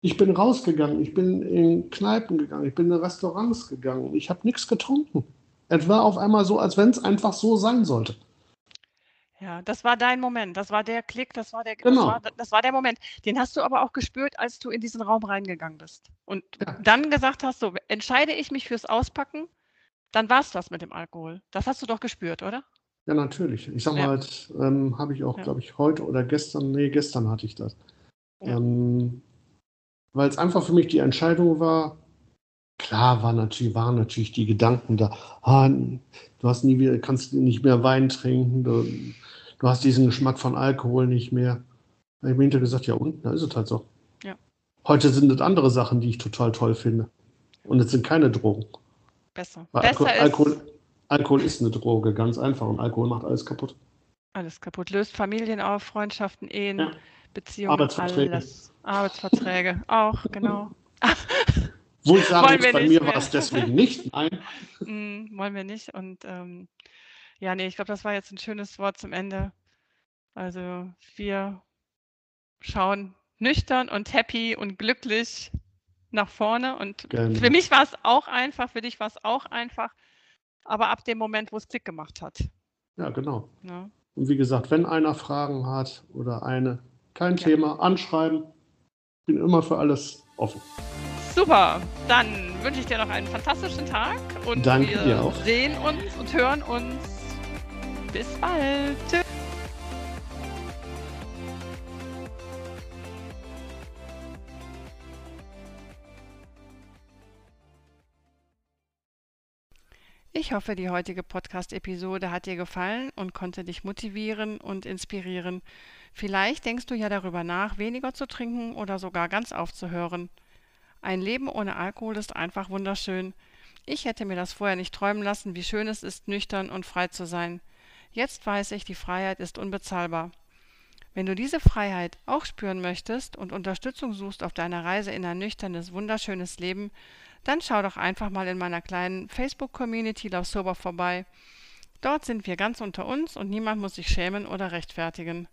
Ich bin rausgegangen, ich bin in Kneipen gegangen, ich bin in Restaurants gegangen, ich habe nichts getrunken. Es war auf einmal so, als wenn es einfach so sein sollte. Ja, das war dein Moment. Das war der Klick, das war der, Genau. das, war, das war der Moment. Den hast du aber auch gespürt, als du in diesen Raum reingegangen bist. Und Ja. dann gesagt hast, so, entscheide ich mich fürs Auspacken, dann war es das mit dem Alkohol. Das hast du doch gespürt, oder? Ja, natürlich. Ich sag mal, Ja. halt, ähm, habe ich auch, Ja. glaube ich, heute oder gestern, nee, gestern hatte ich das. Ja. Ähm, Weil es einfach für mich die Entscheidung war, klar war natürlich, waren natürlich die Gedanken da, ah, du hast nie wieder, kannst nicht mehr Wein trinken, du, du hast diesen Geschmack von Alkohol nicht mehr. Da habe ich mir hinterher gesagt, ja und, da ist es halt so. Ja. Heute sind es andere Sachen, die ich total toll finde. Und es sind keine Drogen. Besser. Weil Besser Alkohol, ist Alkohol, Alkohol ist eine Droge, ganz einfach. Und Alkohol macht alles kaputt. alles kaputt. Löst Familien auf, Freundschaften, Ehen, Ja. Beziehungen, Arbeitsverträge. alles. Arbeitsverträge auch, genau. *laughs* Wo ich sagen Wollen muss, bei mir war es deswegen nicht. Nein. Mm, wollen wir nicht. Und ähm, ja, nee, ich glaube, das war jetzt ein schönes Wort zum Ende. Also wir schauen nüchtern und happy und glücklich nach vorne. Und Genau. für mich war es auch einfach, für dich war es auch einfach. Aber ab dem Moment, wo es Klick gemacht hat. Ja, genau. Ne? Und wie gesagt, wenn einer Fragen hat oder eine, kein Ja. Thema, anschreiben. Bin immer für alles offen. Super, dann wünsche ich dir noch einen fantastischen Tag und Danke wir sehen uns und hören uns. Bis bald. Tschüss. Ich hoffe, die heutige Podcast-Episode hat dir gefallen und konnte dich motivieren und inspirieren. Vielleicht denkst du ja darüber nach, weniger zu trinken oder sogar ganz aufzuhören. Ein Leben ohne Alkohol ist einfach wunderschön. Ich hätte mir das vorher nicht träumen lassen, wie schön es ist, nüchtern und frei zu sein. Jetzt weiß ich, die Freiheit ist unbezahlbar. Wenn du diese Freiheit auch spüren möchtest und Unterstützung suchst auf deiner Reise in ein nüchternes, wunderschönes Leben, dann schau doch einfach mal in meiner kleinen Facebook-Community Love Sober vorbei. Dort sind wir ganz unter uns und niemand muss sich schämen oder rechtfertigen.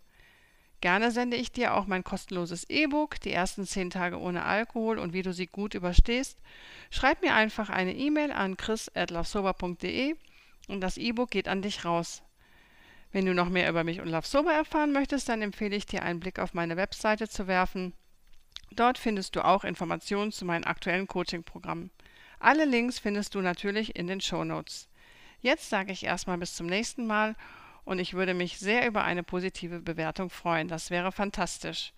Gerne sende ich dir auch mein kostenloses E-Book, die ersten zehn Tage ohne Alkohol und wie du sie gut überstehst. Schreib mir einfach eine E-Mail an chris.lovesober.de und das E-Book geht an dich raus. Wenn du noch mehr über mich und Love Sober erfahren möchtest, dann empfehle ich dir einen Blick auf meine Webseite zu werfen. Dort findest du auch Informationen zu meinen aktuellen Coaching-Programmen. Alle Links findest du natürlich in den Show Notes. Jetzt sage ich erstmal bis zum nächsten Mal und ich würde mich sehr über eine positive Bewertung freuen. Das wäre fantastisch.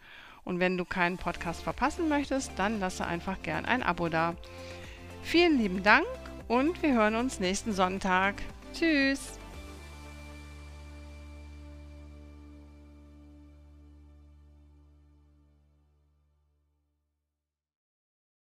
Und wenn du keinen Podcast verpassen möchtest, dann lasse einfach gern ein Abo da. Vielen lieben Dank und wir hören uns nächsten Sonntag. Tschüss!